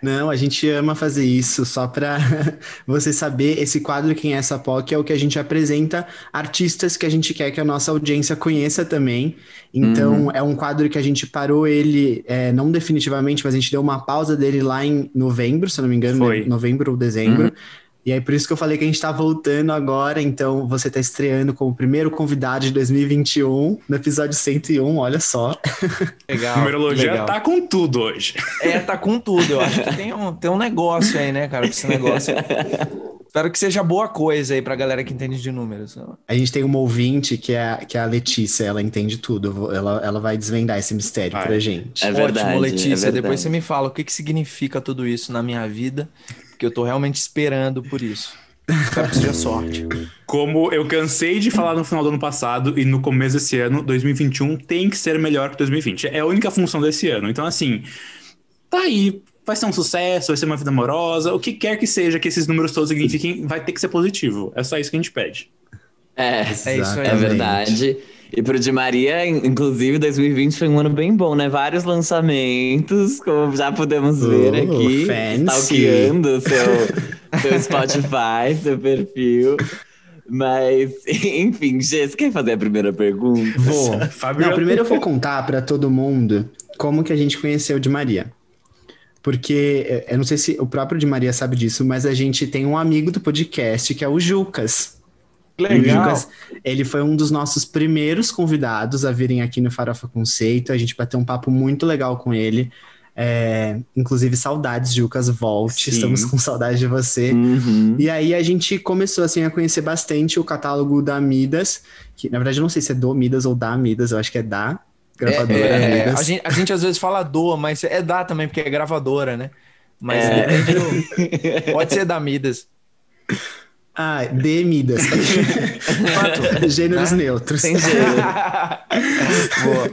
Não, a gente ama fazer isso, só para você saber, esse quadro Quem é essa POC é o que a gente apresenta artistas que a gente quer que a nossa audiência conheça também. Então, é um quadro que a gente parou ele, é, não definitivamente, mas a gente deu uma pausa dele lá em novembro, se eu não me engano, Foi. né? novembro ou dezembro. E aí, por isso que eu falei que a gente tá voltando agora, então você tá estreando como primeiro convidado de 2021, no episódio 101, olha só. Legal. Numerologia legal. tá com tudo hoje. É, tá com tudo. Eu acho que tem um, tem um negócio aí, né, cara, com esse negócio. Espero que seja boa coisa aí pra galera que entende de números. A gente tem uma ouvinte que é, que é a Letícia, ela entende tudo. Ela, ela vai desvendar esse mistério Vai. pra gente. É verdade, Ótimo, Letícia. é verdade. Depois você me fala o que, que significa tudo isso na minha vida, porque eu tô realmente esperando por isso. Espero que seja sorte. Como eu cansei de falar no final do ano passado e no começo desse ano, 2021 tem que ser melhor que 2020. É a única função desse ano. Então, assim, tá aí. Vai ser um sucesso, vai ser uma vida amorosa, o que quer que seja que esses números todos signifiquem, vai ter que ser positivo. É só isso que a gente pede. É, É isso aí. é verdade. E pro Di Maria, in- inclusive, 2020 foi um ano bem bom, né? Vários lançamentos, como já podemos ver Oh, aqui. Stalkeando o seu, seu Spotify, seu perfil. Mas, enfim, Gê, você quer fazer a primeira pergunta? Vou. Fábio, Não, primeiro eu vou contar pra todo mundo como que a gente conheceu o Di Maria. Porque eh, eu não sei se o próprio Di Maria sabe disso, mas a gente tem um amigo do podcast que é o Jucas. Legal. Ele foi um dos nossos primeiros convidados a virem aqui no Farofa Conceito. A gente bateu um papo muito legal com ele. É, inclusive, saudades, Jucas, volte. Sim. Estamos com saudade de você. Uhum. E aí a gente começou assim a conhecer bastante o catálogo da Midas, que na verdade eu não sei se é do Midas ou da Midas, eu acho que é da gravadora É, Midas. a, gente, a gente às vezes fala doa, mas é da também, porque é gravadora, né? Mas É. depende do- pode ser da Midas. Ah, de Midas. Gêneros neutros. Sem gênero. Boa.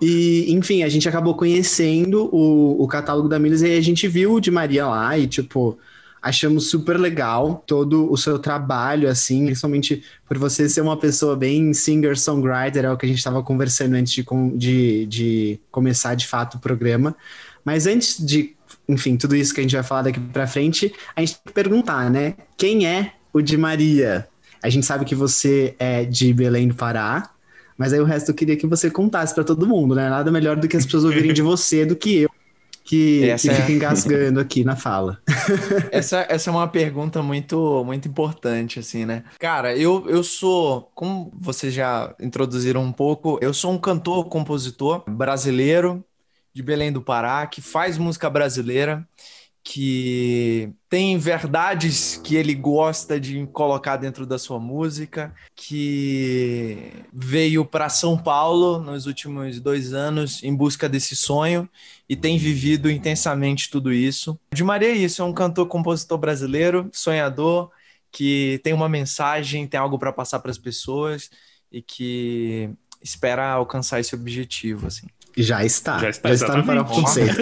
E, enfim, a gente acabou conhecendo o, o catálogo da Midas e a gente viu o de Maria lá e, tipo, achamos super legal todo o seu trabalho, assim, principalmente por você ser uma pessoa bem singer-songwriter, é o que a gente estava conversando antes de, de, de começar de fato o programa. Mas antes de, enfim, tudo isso que a gente vai falar daqui pra frente, a gente tem que perguntar, né? Quem é o de Maria? A gente sabe que você é de Belém do Pará, mas aí o resto eu queria que você contasse pra todo mundo, né? Nada melhor do que as pessoas ouvirem de você do que eu, que, Essa que é- fica engasgando aqui na fala. Essa, essa é uma pergunta muito, muito importante, assim, né? Cara, eu, eu sou, como vocês já introduziram um pouco, eu sou um cantor, compositor brasileiro de Belém do Pará, que faz música brasileira. que tem verdades que ele gosta de colocar dentro da sua música, que veio para São Paulo nos últimos dois anos em busca desse sonho e tem vivido intensamente tudo isso. De Maria é isso, é um cantor, compositor brasileiro, sonhador, que tem uma mensagem, tem algo para passar para as pessoas e que espera alcançar esse objetivo, assim. Já está. Já está, Já está no Farofa Conceito.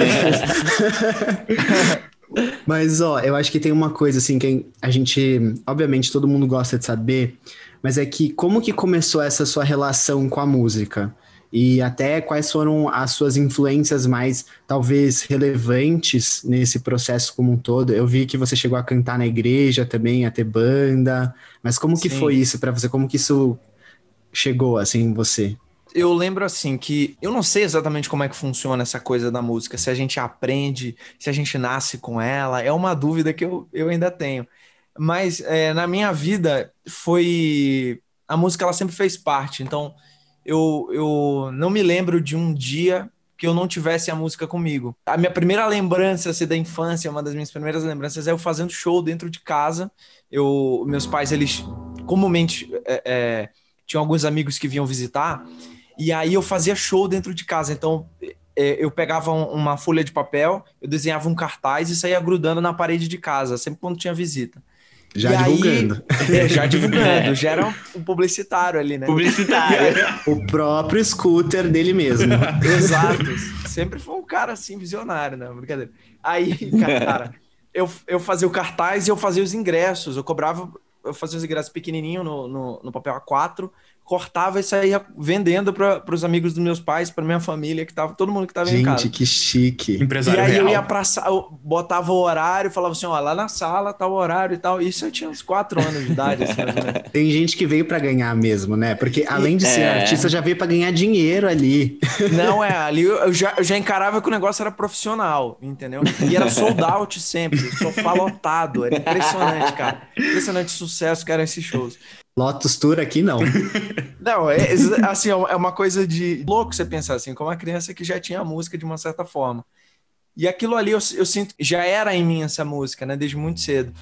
Mas, ó, eu acho que tem uma coisa, assim, que a gente... Obviamente, todo mundo gosta de saber, mas é que como que começou essa sua relação com a música? E até quais foram as suas influências mais, talvez, relevantes nesse processo como um todo? Eu vi que você chegou a cantar na igreja também, a ter banda, mas como que Sim. foi isso para você? Como que isso chegou, assim, em você? Eu lembro assim que eu não sei exatamente como é que funciona essa coisa da música, se a gente aprende, se a gente nasce com ela, é uma dúvida que eu, eu ainda tenho. Mas é, na minha vida foi. A música ela sempre fez parte, então eu, eu não me lembro de um dia que eu não tivesse a música comigo. A minha primeira lembrança assim, da infância, uma das minhas primeiras lembranças é eu fazendo show dentro de casa. Eu, meus pais, eles comumente é, é, tinham alguns amigos que vinham visitar e aí eu fazia show dentro de casa. Então é, eu pegava uma folha de papel, eu desenhava um cartaz e saía grudando na parede de casa, sempre quando tinha visita. Já e divulgando. Aí, é, já divulgando, já era um publicitário ali, né? Publicitário. o próprio scooter dele mesmo. Exato. Sempre foi um cara assim, visionário, né? Brincadeira. Aí, cara, eu, eu fazia o cartaz e eu fazia os ingressos. Eu cobrava, eu fazia os ingressos pequenininho no, no, no papel A4 cortava e saía vendendo para os amigos dos meus pais, para minha família, que tava todo mundo que tava Gente, em casa. Gente, que chique. Empresário e aí real. eu ia para eu botava o horário, falava assim, ó, lá na sala tá o horário e tal. Isso eu tinha uns quatro anos de idade, assim, Tem gente que veio para ganhar mesmo, né? Porque além de ser é... artista, já veio para ganhar dinheiro ali. Não, é, ali eu já, eu já encarava que o negócio era profissional, entendeu? E era sold out sempre, sofá lotado, era impressionante, cara. Impressionante sucesso que eram esses shows. Lotus Tour aqui não. não, é, assim, é, é uma coisa de louco você pensar assim, como uma criança que já tinha música de uma certa forma. E aquilo ali eu, eu sinto já era em mim essa música, né, desde muito cedo.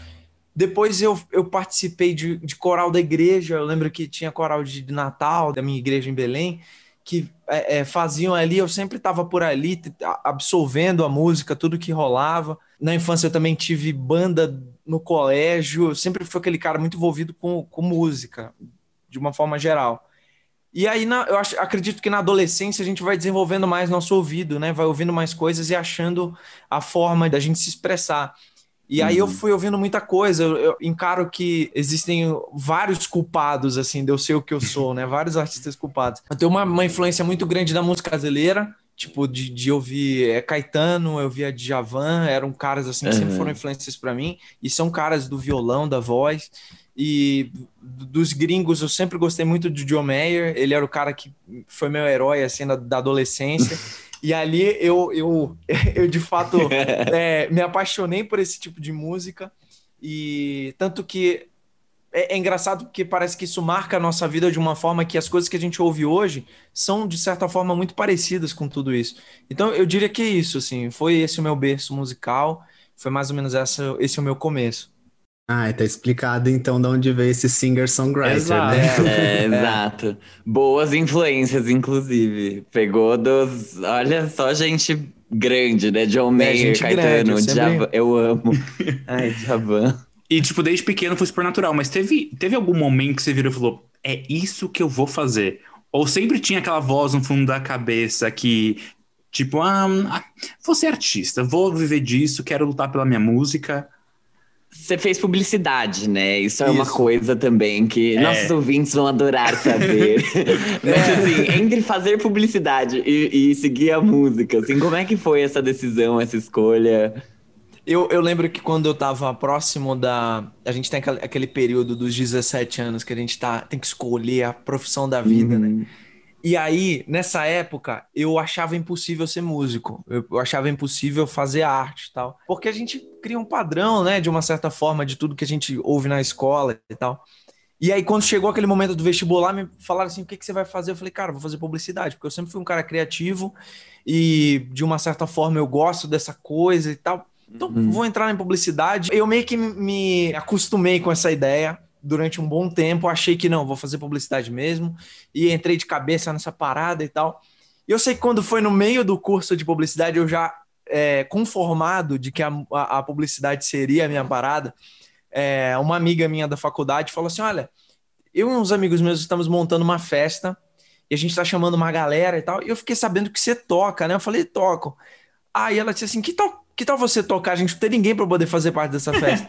Depois eu, eu participei de, de coral da igreja, eu lembro que tinha coral de, de Natal, da minha igreja em Belém, que é, é, faziam ali, eu sempre estava por ali, absorvendo a música, tudo que rolava. Na infância eu também tive banda no colégio, eu sempre fui aquele cara muito envolvido com, com música, de uma forma geral. E aí, na, eu acho, acredito que na adolescência a gente vai desenvolvendo mais nosso ouvido, né? Vai ouvindo mais coisas e achando a forma da gente se expressar. E aí eu uhum. fui ouvindo muita coisa. Eu, eu, encaro que existem vários culpados, assim, de eu ser o que eu sou, né? Vários artistas culpados. Eu tenho uma, uma influência muito grande da música brasileira, tipo, de, de ouvir é, Caetano, eu via Djavan, eram caras, assim, que uhum. sempre foram influências para mim. E são caras do violão, da voz. E dos gringos, eu sempre gostei muito de John Mayer. Ele era o cara que foi meu herói, assim, da, da adolescência. E ali eu, eu, eu de fato é, me apaixonei por esse tipo de música. E tanto que é, é, engraçado porque parece que isso marca a nossa vida de uma forma que as coisas que a gente ouve hoje são, de certa forma, muito parecidas com tudo isso. Então eu diria que é isso, assim, foi esse o meu berço musical, foi mais ou menos essa, esse o meu começo. Ah, tá explicado então de onde veio esse singer-songwriter, né? É, é, exato. Boas influências, inclusive. Pegou dos. Olha só, gente grande, né? John é, Mayer, é, Caetano, grande, eu, sempre... eu amo. Ai, Javan. E, tipo, desde pequeno foi super natural, mas teve, teve algum momento que você virou e falou: é isso que eu vou fazer? Ou sempre tinha aquela voz no fundo da cabeça que, tipo, ah, ah vou ser artista, vou viver disso, quero lutar pela minha música. Você fez publicidade, né? Isso é Isso. uma coisa também que é. nossos ouvintes vão adorar saber. Mas é. assim, entre fazer publicidade e, e, seguir a música, assim, como é que foi essa decisão, essa escolha? Eu, eu lembro que quando eu tava próximo da. A gente tem aquele período dos 17 anos que a gente tá, tem que escolher a profissão da vida, né? uhum. né? E aí, nessa época, eu achava impossível ser músico. Eu, eu achava impossível fazer arte e tal. Porque a gente cria um padrão, né, de uma certa forma, de tudo que a gente ouve na escola e tal. E aí, quando chegou aquele momento do vestibular, me falaram assim: o que, que você vai fazer? Eu falei, cara, vou fazer publicidade, porque eu sempre fui um cara criativo e, de uma certa forma, eu gosto dessa coisa e tal. Então, uhum. vou entrar em publicidade. Eu meio que me acostumei com essa ideia durante um bom tempo. Achei que não, vou fazer publicidade mesmo. E entrei de cabeça nessa parada e tal. E eu sei que quando foi no meio do curso de publicidade, eu já é, conformado de que a, a, a, publicidade seria a minha parada, é, uma amiga minha da faculdade falou assim: Olha, eu e uns amigos meus estamos montando uma festa e a gente está chamando uma galera e tal. E eu fiquei sabendo que você toca, né? Eu falei: Toco. Aí ela disse assim: Que tal, que tal você tocar? A gente não tem ninguém para poder fazer parte dessa festa.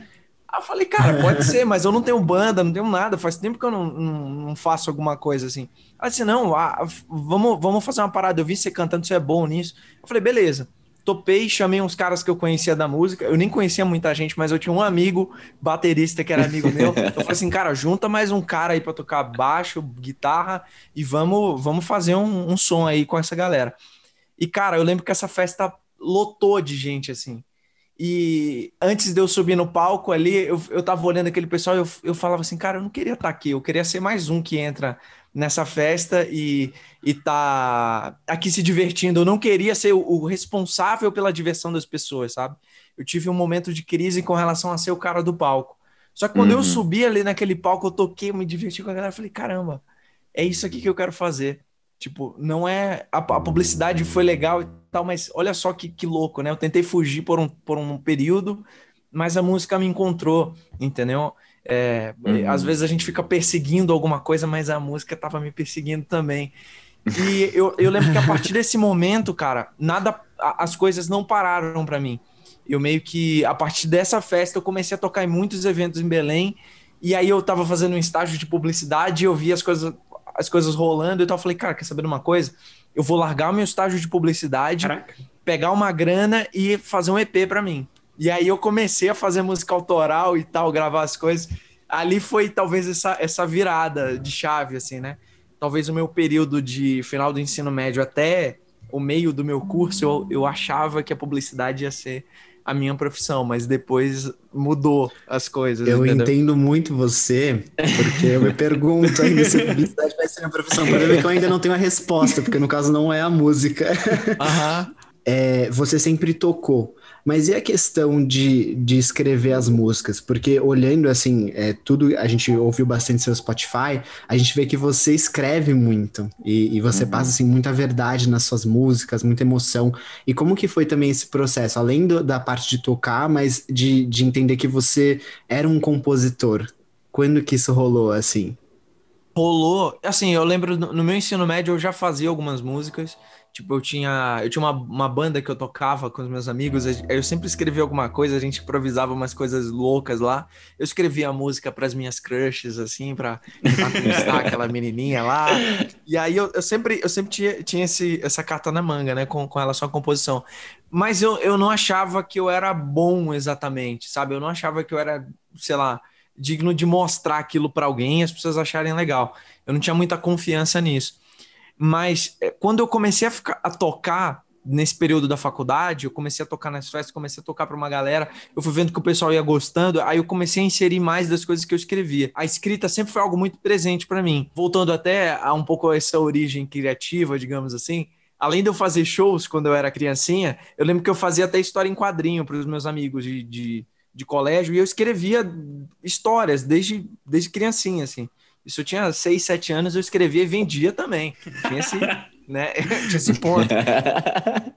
Aí eu falei, cara, pode ser, mas eu não tenho banda, não tenho nada, faz tempo que eu não, não, não faço alguma coisa assim. Ela disse, não, ah, vamos, vamos fazer uma parada, eu vi você cantando, você é bom nisso. Eu falei, beleza topei, chamei uns caras que eu conhecia da música. Eu nem conhecia muita gente, mas eu tinha um amigo baterista que era amigo meu. Eu falei assim, cara, junta mais um cara aí para tocar baixo, guitarra e vamos, vamos fazer um, um, som aí com essa galera. E cara, eu lembro que essa festa lotou de gente assim. E antes de eu subir no palco ali, eu, eu tava olhando aquele pessoal e eu, eu falava assim, cara, eu não queria estar tá aqui, eu queria ser mais um que entra nessa festa e, e tá aqui se divertindo. Eu não queria ser o, o, responsável pela diversão das pessoas, sabe? Eu tive um momento de crise com relação a ser o cara do palco. Só que quando uhum. eu subi ali naquele palco, eu toquei, eu me diverti com a galera, falei, caramba, é isso aqui que eu quero fazer. Tipo, não é. A, a publicidade foi legal e tal, mas olha só que, que louco, né? Eu tentei fugir por um, por um período, mas a música me encontrou, entendeu? É, uhum. Às vezes a gente fica perseguindo alguma coisa, mas a música estava me perseguindo também. E eu, eu lembro que a partir desse momento, cara, nada, as coisas não pararam para mim. Eu meio que, a partir dessa festa, eu comecei a tocar em muitos eventos em Belém. E aí eu tava fazendo um estágio de publicidade, eu vi as coisas, as coisas rolando, e então eu falei, cara, quer saber de uma coisa? Eu vou largar o meu estágio de publicidade, Caraca. pegar uma grana e fazer um EP para mim. E aí eu comecei a fazer música autoral e tal, gravar as coisas. Ali foi talvez essa, essa virada de chave, assim, né? Talvez o meu período de final do ensino médio até o meio do meu curso, eu, eu achava que a publicidade ia ser a minha profissão, mas depois mudou as coisas. Eu entendeu? entendo muito você, porque eu me pergunto ainda se a publicidade vai ser a minha profissão. O problema é que eu ainda não tenho a resposta, porque no caso não é a música. Aham. É, você sempre tocou. Mas e a questão de, de escrever as músicas? Porque olhando assim, é, tudo a gente ouviu bastante seu Spotify, a gente vê que você escreve muito e, e você uhum. passa assim muita verdade nas suas músicas, muita emoção. E como que foi também esse processo, além do, da parte de tocar, mas de, de entender que você era um compositor? Quando que isso rolou assim? Rolou, assim, eu lembro no meu ensino médio eu já fazia algumas músicas. Tipo, eu tinha, eu tinha uma, uma banda que eu tocava com os meus amigos, eu sempre escrevia alguma coisa, a gente improvisava umas coisas loucas lá. Eu escrevia a música para as minhas crushes, assim, para conquistar aquela menininha lá. E aí eu, eu sempre, eu sempre tinha, tinha esse, essa carta na manga, né, com, com relação à composição. Mas eu, eu não achava que eu era bom exatamente, sabe? Eu não achava que eu era, sei lá, digno de mostrar aquilo para alguém e as pessoas acharem legal. Eu não tinha muita confiança nisso. Mas é, quando eu comecei a, ficar, a tocar nesse período da faculdade, eu comecei a tocar nas festas, comecei a tocar para uma galera, eu fui vendo que o pessoal ia gostando, aí eu comecei a inserir mais das coisas que eu escrevia. A escrita sempre foi algo muito presente para mim. Voltando até a um pouco a essa origem criativa, digamos assim, além de eu fazer shows quando eu era criancinha, eu lembro que eu fazia até história em quadrinho para os meus amigos de, de, de, colégio e eu escrevia histórias desde, desde criancinha, assim. Isso eu tinha 6, 7 anos, eu escrevia e vendia também. Tinha esse, né? tinha esse ponto.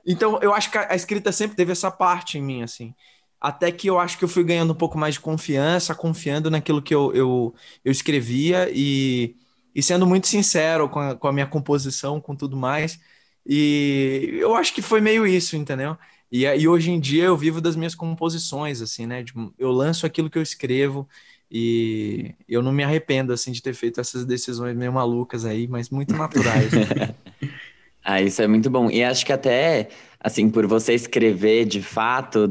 Então, eu acho que a escrita sempre teve essa parte em mim, assim. Até que eu acho que eu fui ganhando um pouco mais de confiança, confiando naquilo que eu, eu, eu escrevia e, e sendo muito sincero com a, com a minha composição, com tudo mais. E eu acho que foi meio isso, entendeu? E, e hoje em dia eu vivo das minhas composições, assim, né? Eu lanço aquilo que eu escrevo e eu não me arrependo assim de ter feito essas decisões meio malucas aí, mas muito naturais. Né? ah, isso é muito bom. E acho que até assim, por você escrever de fato,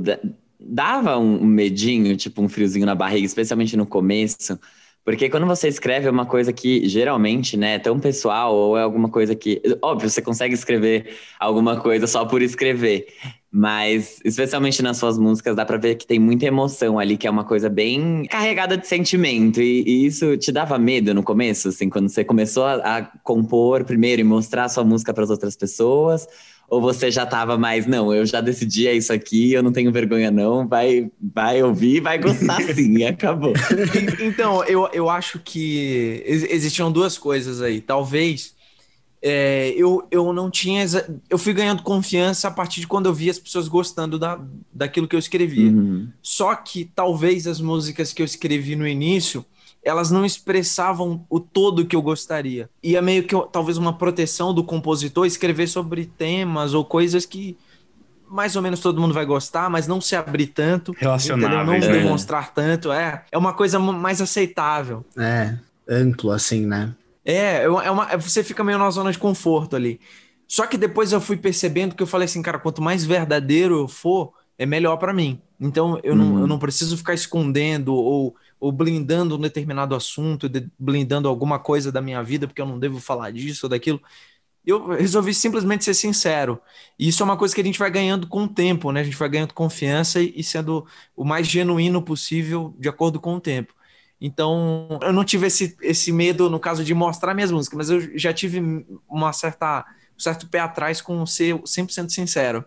dava um medinho, tipo um friozinho na barriga, especialmente no começo. Porque quando você escreve é uma coisa que geralmente, né, é tão pessoal ou é alguma coisa que, óbvio, você consegue escrever alguma coisa só por escrever, mas especialmente nas suas músicas dá para ver que tem muita emoção ali, que é uma coisa bem carregada de sentimento e, e isso te dava medo no começo, assim, quando você começou a, a compor primeiro e mostrar a sua música para as outras pessoas, Ou você já tava mais, não, eu já decidi, é isso aqui, eu não tenho vergonha não, vai, vai ouvir, vai gostar sim, e acabou. Então, eu, eu acho que existiam duas coisas aí. Talvez é, eu, eu não tinha. Eu fui ganhando confiança a partir de quando eu vi as pessoas gostando da, daquilo que eu escrevia. Uhum. Só que talvez as músicas que eu escrevi no início elas não expressavam o todo que eu gostaria. E é meio que talvez uma proteção do compositor escrever sobre temas ou coisas que mais ou menos todo mundo vai gostar, mas não se abrir tanto. Relacionáveis. Não né? demonstrar tanto. É, é uma coisa mais aceitável. É, amplo assim, né? É, é uma, é, você fica meio na zona de conforto ali. Só que depois eu fui percebendo que eu falei assim, cara, quanto mais verdadeiro eu for, é melhor para mim. Então eu, não, eu Uhum. não preciso ficar escondendo ou, ou blindando um determinado assunto, de- blindando alguma coisa da minha vida, porque eu não devo falar disso ou daquilo. Eu resolvi simplesmente ser sincero. E isso é uma coisa que a gente vai ganhando com o tempo, né? A gente vai ganhando confiança e, e sendo o mais genuíno possível de acordo com o tempo. Então, eu não tive esse, esse medo no caso de mostrar minhas músicas, mas eu já tive uma certa, um certo pé atrás com ser 100% sincero,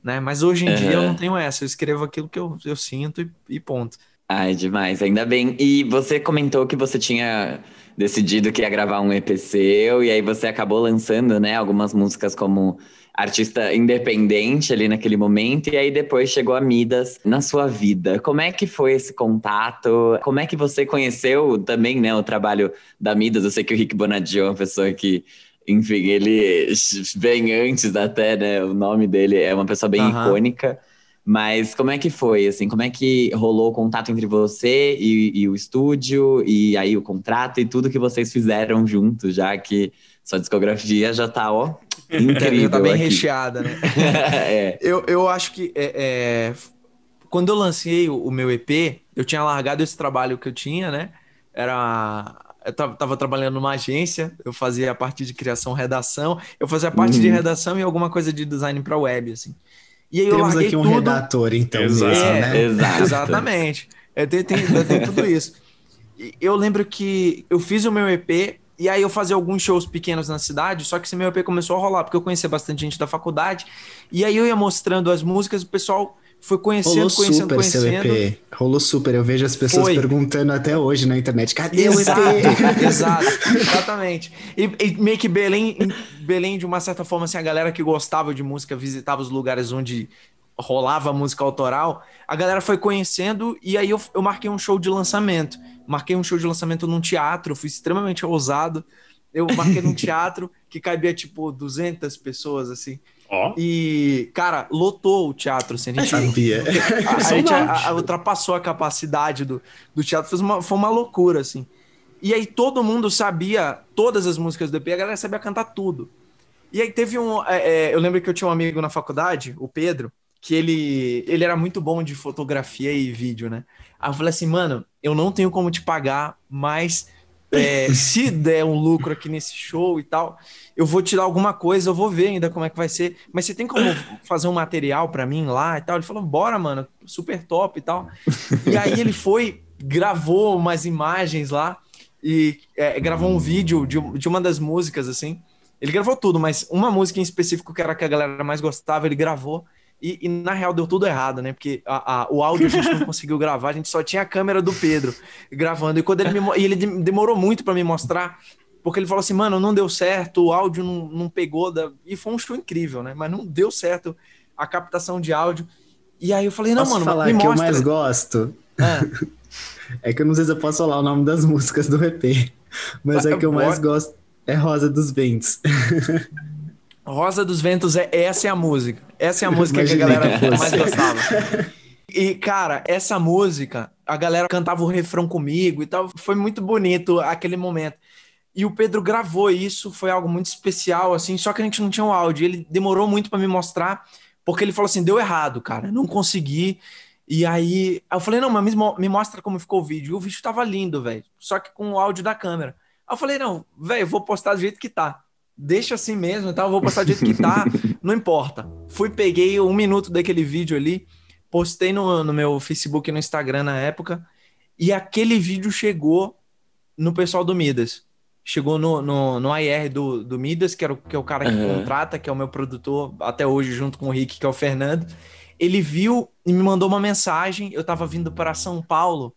né? Mas hoje em dia eu não tenho essa, eu escrevo aquilo que eu, eu sinto e, e ponto. Ai, demais, ainda bem. E você comentou que você tinha decidido que ia gravar um EP seu, e aí você acabou lançando, né, algumas músicas como artista independente ali naquele momento, e aí depois chegou a Midas na sua vida. Como é que foi esse contato? Como é que você conheceu também, né, o trabalho da Midas? Eu sei que o Rick Bonadio é uma pessoa que, enfim, ele vem antes até, né, o nome dele é uma pessoa bem Aham. icônica. Mas como é que foi, assim? Como é que rolou o contato entre você e, e o estúdio, e aí o contrato e tudo que vocês fizeram juntos, já que sua discografia já tá, ó, incrível tá bem aqui. recheada, né? é. Eu, eu acho que é, é, quando eu lancei o, o meu EP, eu tinha largado esse trabalho que eu tinha, né? Era. Eu tava, tava trabalhando numa agência, eu fazia a parte de criação, redação, eu fazia a parte de Uhum. redação e alguma coisa de design para web, assim. E aí eu Temos larguei aqui um tudo. redator, então, Exato. mesmo, É, né? Exato. Exatamente. Eu tenho, tenho- eu tenho tudo isso. E Eu lembro que eu fiz o meu EP e aí eu fazia alguns shows pequenos na cidade, só que esse meu EP começou a rolar, porque eu conhecia bastante gente da faculdade. E aí eu ia mostrando as músicas, o pessoal foi conhecendo, Rolou conhecendo, super seu conhecendo. EP. Rolou super. Eu vejo as pessoas Foi. perguntando até hoje na internet: cadê o Exato, EP? exato, exatamente. E, e meio que Belém, Belém, de uma certa forma, assim, a galera que gostava de música visitava os lugares onde rolava música autoral, a galera foi conhecendo e aí eu, eu marquei um show de lançamento. Marquei um show de lançamento num teatro, fui extremamente ousado. Eu marquei num teatro que cabia tipo 200 pessoas, assim. Ó, E, cara, lotou o teatro, assim. A gente, Sabia. a, a gente a- a- ultrapassou a capacidade do, do teatro, fez uma, foi uma loucura, assim. E aí todo mundo sabia todas as músicas do EP, a galera sabia cantar tudo. E aí teve um. é, é, eu lembro que eu tinha um amigo na faculdade, o Pedro, que ele, ele era muito bom de fotografia e vídeo, né? Aí eu falei assim, mano, eu não tenho como te pagar, mas é, se der um lucro aqui nesse show e tal, eu vou te dar alguma coisa, eu vou ver ainda como é que vai ser. Mas você tem como fazer um material pra mim lá e tal? Ele falou, bora, mano, super top e tal. E aí ele foi, gravou umas imagens lá e é, gravou um vídeo de, de uma das músicas, assim. Ele gravou tudo, mas uma música em específico que era a que a galera mais gostava, ele gravou. E, e, na real deu tudo errado, né? Porque a, a- o áudio a gente não conseguiu gravar, a gente só tinha a câmera do Pedro gravando. E quando ele me, e ele de- demorou muito pra me mostrar, porque ele falou assim, mano, não deu certo, o áudio não, não pegou. Da... E foi um show incrível, né? Mas não deu certo a captação de áudio. E aí eu falei, não, Posso mano, falar me que eu mostra. mais gosto? Ah, É que eu não sei se eu posso falar o nome das músicas do EP. Mas é que eu mais gosto é Rosa dos Ventos. Rosa dos Ventos, é, essa é a música. Essa é a música que a Imaginei galera mais gostava. E, cara, essa música, a galera cantava o refrão comigo e tal. Foi muito bonito aquele momento. E o Pedro gravou isso, foi algo muito especial, assim, só que a gente não tinha o áudio. Ele demorou muito pra me mostrar, porque ele falou assim: deu errado, cara, não consegui. E aí eu falei: não, mas me mo- me mostra como ficou o vídeo. E o vídeo tava lindo, velho, só que com o áudio da câmera. Aí eu falei: não, velho, vou postar do jeito que tá. Deixa assim mesmo e tal, vou postar do jeito que tá, não importa. Fui, peguei um minuto daquele vídeo ali, postei no, no meu Facebook e no Instagram na época, e aquele vídeo chegou no pessoal do Midas. chegou no, no, no IR do, do Midas, que, era o, que é o cara que Uhum. contrata, que é o meu produtor até hoje, junto com o Rick, que é o Fernando. Ele viu e me mandou uma mensagem. Eu tava vindo para São Paulo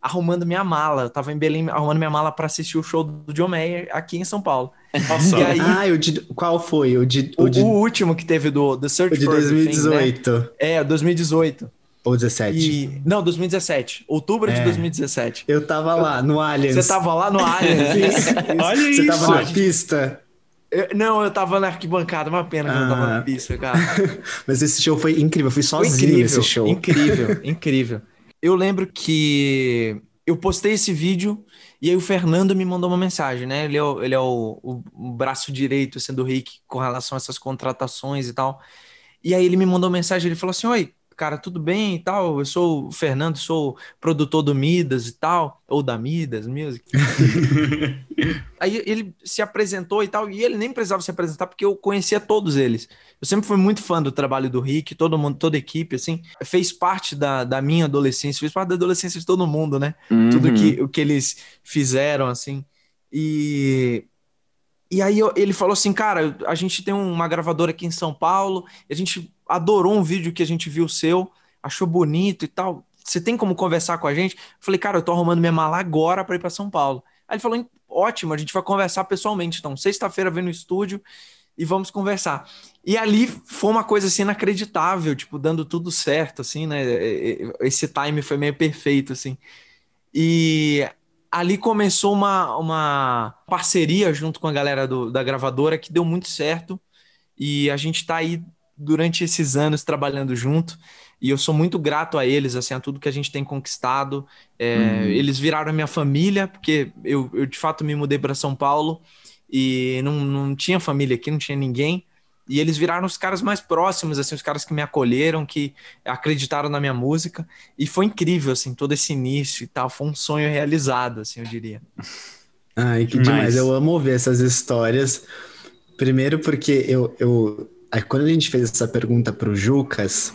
arrumando minha mala. Eu tava em Belém arrumando minha mala para assistir o show do John Mayer aqui em São Paulo. Nossa, E aí- Ah, o de, qual foi? O de, O, o de, o último que teve do The o Search de for Everything, né? 2018 É, 2018. ou 17. E, não, 2017. Outubro de É. 2017. Eu tava lá no Allianz. Você tava lá no Allianz. isso, isso. olha Você isso. tava na pista? Eu- não, eu tava na arquibancada, uma pena que eu não tava Ah. na pista, cara. Mas esse show foi incrível. Eu fui Foi sozinho incrível, nesse show. incrível, incrível. Eu lembro que eu postei esse vídeo e aí o Fernando me mandou uma mensagem, né? Ele é o, ele é o, o- braço direito assim, do Rick com relação a essas contratações e tal. E aí ele me mandou uma mensagem, ele falou assim: Oi, cara, tudo bem e tal? Eu sou o Fernando, sou produtor do Midas e tal, ou da Midas Music. Aí ele se apresentou e tal, e ele nem precisava se apresentar porque eu conhecia todos eles. Eu sempre fui muito fã do trabalho do Rick, todo mundo, toda a equipe, assim, fez parte da, da minha adolescência, fez parte da adolescência de todo mundo, né? Tudo Uhum. que, o que eles fizeram, assim. E, e aí eu- ele falou assim, cara, a gente tem uma gravadora aqui em São Paulo, a gente adorou um vídeo que a gente viu seu, achou bonito e tal. Você tem como conversar com a gente? Eu falei, cara, eu tô arrumando minha mala agora para ir para São Paulo. Aí ele falou, ótimo, a gente vai conversar pessoalmente. Então, sexta-feira vem no estúdio e vamos conversar. E ali foi uma coisa assim inacreditável, tipo, dando tudo certo, assim, né? Esse time foi meio perfeito, assim. E ali começou uma, uma parceria junto com a galera do- da gravadora que deu muito certo. E a gente tá aí durante esses anos trabalhando junto. E eu sou muito grato a eles, assim, a tudo que a gente tem conquistado. É, Uhum. Eles viraram minha família, porque eu, eu de fato me mudei para São Paulo e não, não tinha família aqui, não tinha ninguém. E eles viraram os caras mais próximos, assim, os caras que me acolheram, que acreditaram na minha música. E foi incrível, assim, todo esse início e tal. Foi um sonho realizado, assim, eu diria. Ai, que Demais. demais. Eu amo ouvir essas histórias. Primeiro porque eu, eu aí quando a gente fez essa pergunta pro Jucas,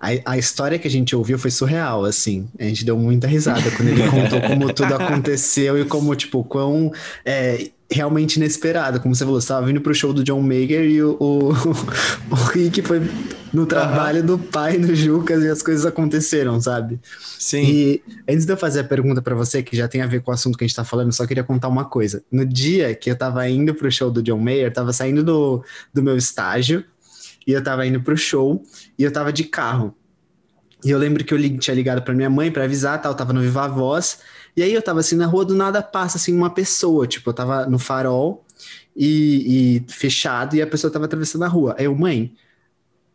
a, a história que a gente ouviu foi surreal, assim. A gente deu muita risada quando ele contou como tudo aconteceu e como, tipo, quão é, realmente inesperado. Como você falou, você estava vindo pro show do John Mayer e o, o, o Rick foi no trabalho do pai no Jucas e as coisas aconteceram, sabe? Sim. E antes de eu fazer a pergunta pra você, que já tem a ver com o assunto que a gente tá falando, só queria contar uma coisa. No dia que eu tava indo pro show do John Mayer, tava saindo do, do meu estágio e eu tava indo pro show e eu tava de carro. E eu lembro que eu li- tinha ligado pra minha mãe pra avisar, tal, tava no Viva Voz. E aí eu tava assim na rua, do nada passa assim uma pessoa, tipo, eu tava no farol e, e fechado e a pessoa tava atravessando a rua. Aí eu, mãe,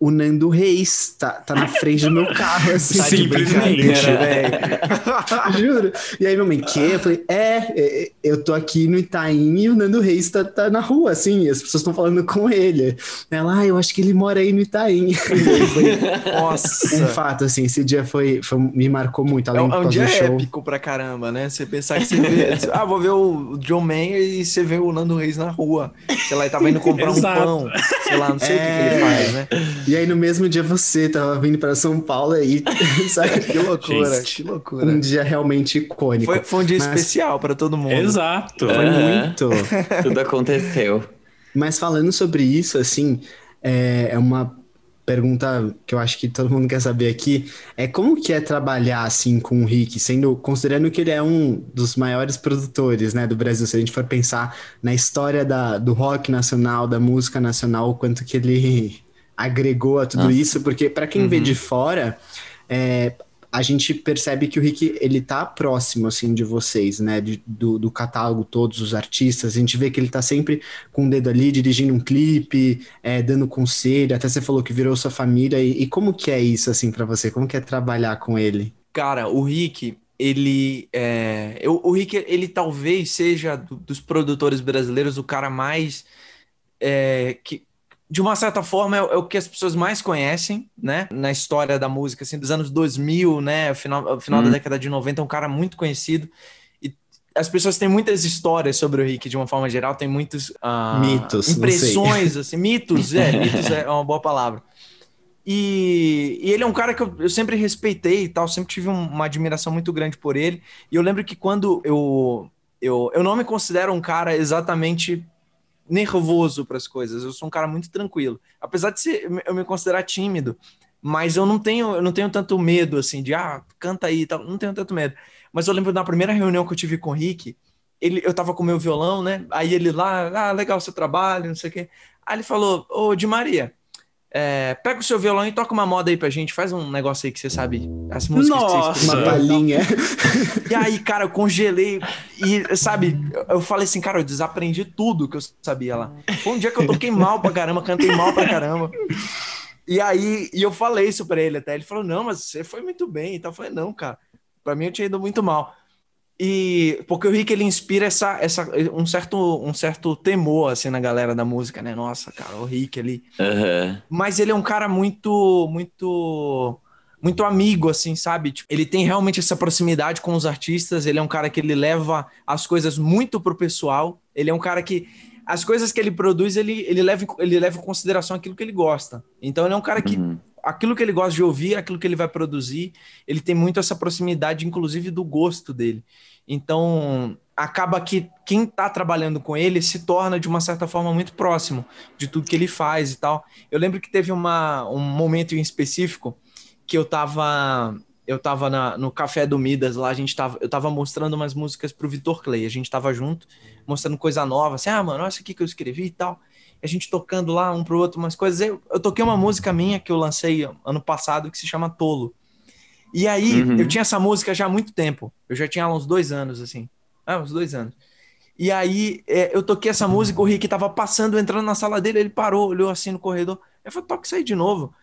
o Nando Reis tá, tá na frente do meu carro, assim. Tá de Simplesmente. brincadeira, velho. Juro. E aí, minha mãe, que? Eu falei, é, é, eu tô aqui no Itaim e o Nando Reis tá, tá na rua, assim, e as pessoas estão falando com ele. Ela, ah, eu acho que ele mora aí no Itaim. Foi um Nossa. fato, assim, esse dia foi, foi- me marcou muito, É além um, do é um dia épico pra caramba, né? Você pensar que você vê. ah, vou ver o John Mayer e você vê o Nando Reis na rua. Sei lá, ele tava indo comprar um pão. Sei lá, não sei o que, que É. ele faz, né? E aí, no mesmo dia, você tava vindo para São Paulo aí, sabe? Que loucura, Gente. que loucura. Um dia realmente icônico. Foi, foi um dia Mas- especial pra todo mundo. Exato. Foi Aham. muito. Tudo aconteceu. Mas falando sobre isso, assim, é, é uma pergunta que eu acho que todo mundo quer saber aqui. É como que é trabalhar assim com o Rick, sendo considerando que ele é um dos maiores produtores, né, do Brasil. Se a gente for pensar na história da, do rock nacional, da música nacional, o quanto que ele agregou a tudo Nossa. isso, porque para quem vê Uhum. de fora, é, a gente percebe que o Rick, ele tá próximo, assim, de vocês, né, de- do, do catálogo, todos os artistas, a gente vê que ele tá sempre com o dedo ali, dirigindo um clipe, é, dando conselho, até você falou que virou sua família, e, e como que é isso, assim, pra você? Como que é trabalhar com ele? Cara, o Rick, ele é, eu- o Rick, ele talvez seja do- dos produtores brasileiros o cara mais é, que de uma certa forma é, o- é o que as pessoas mais conhecem, né? Na história da música, assim, dos anos 2000, né? Final, final da Hum. década de 90, é um cara muito conhecido. E as pessoas têm muitas histórias sobre o Rick, de uma forma geral, tem muitos ah, Mitos, impressões, assim, mitos, é, mitos é uma boa palavra. E, e ele é um cara que eu, eu sempre respeitei e tal, sempre tive um- uma admiração muito grande por ele. E eu lembro que quando eu eu, eu não me considero um cara exatamente nervoso para as coisas. Eu sou um cara muito tranquilo. Apesar de ser, eu me considerar tímido, mas eu não tenho, eu não tenho tanto medo assim de ah, canta aí tal, não tenho tanto medo. Mas eu lembro da primeira reunião que eu tive com o Rick, ele, eu tava com meu violão, né? Aí ele lá, ah, legal seu trabalho, não sei o quê. Aí ele falou: Ô, Di Maria, é, pega o seu violão e toca uma moda aí pra gente, faz um negócio aí que você sabe. As músicas Nossa, que você uma palhinha. E aí, cara, eu congelei e, sabe, eu falei assim, cara, eu desaprendi tudo que eu sabia lá. Foi um dia que eu toquei mal pra caramba, cantei mal pra caramba. E aí, e eu falei isso pra ele até. Ele falou, não, mas você foi muito bem. Então eu falei, não, cara, pra mim eu tinha ido muito mal. E porque o Rick ele inspira essa, essa um certo um certo temor assim na galera da música, né? Nossa, cara, o Rick ali. Aham. Mas ele é um cara muito muito muito amigo assim, sabe? Tipo, ele tem realmente essa proximidade com os artistas, ele é um cara que ele leva as coisas muito pro pessoal. Ele é um cara que as coisas que ele produz, ele, ele, leva, em- ele leva em consideração aquilo que ele gosta. Então ele é um cara que Uhum. aquilo que ele gosta de ouvir, aquilo que ele vai produzir, ele tem muito essa proximidade, inclusive do gosto dele. Então, acaba que quem está trabalhando com ele se torna, de uma certa forma, muito próximo de tudo que ele faz e tal. Eu lembro que teve uma, um momento em específico que eu tava, eu tava no Café do Midas lá, a gente tava, eu tava mostrando umas músicas pro Vitor Clay, a gente tava junto, mostrando coisa nova, assim, ah, mano, olha isso aqui que eu escrevi e tal. A gente tocando lá um pro outro umas coisas. Eu, eu toquei uma música minha que eu lancei ano passado que se chama Tolo. E aí, Uhum. eu tinha essa música já há muito tempo. Eu já tinha uns dois anos, assim. Ah, uns dois anos. E aí, é, eu toquei essa música, o Rick tava passando, entrando na sala dele, ele parou, olhou assim no corredor. Eu falei, toca isso aí de novo.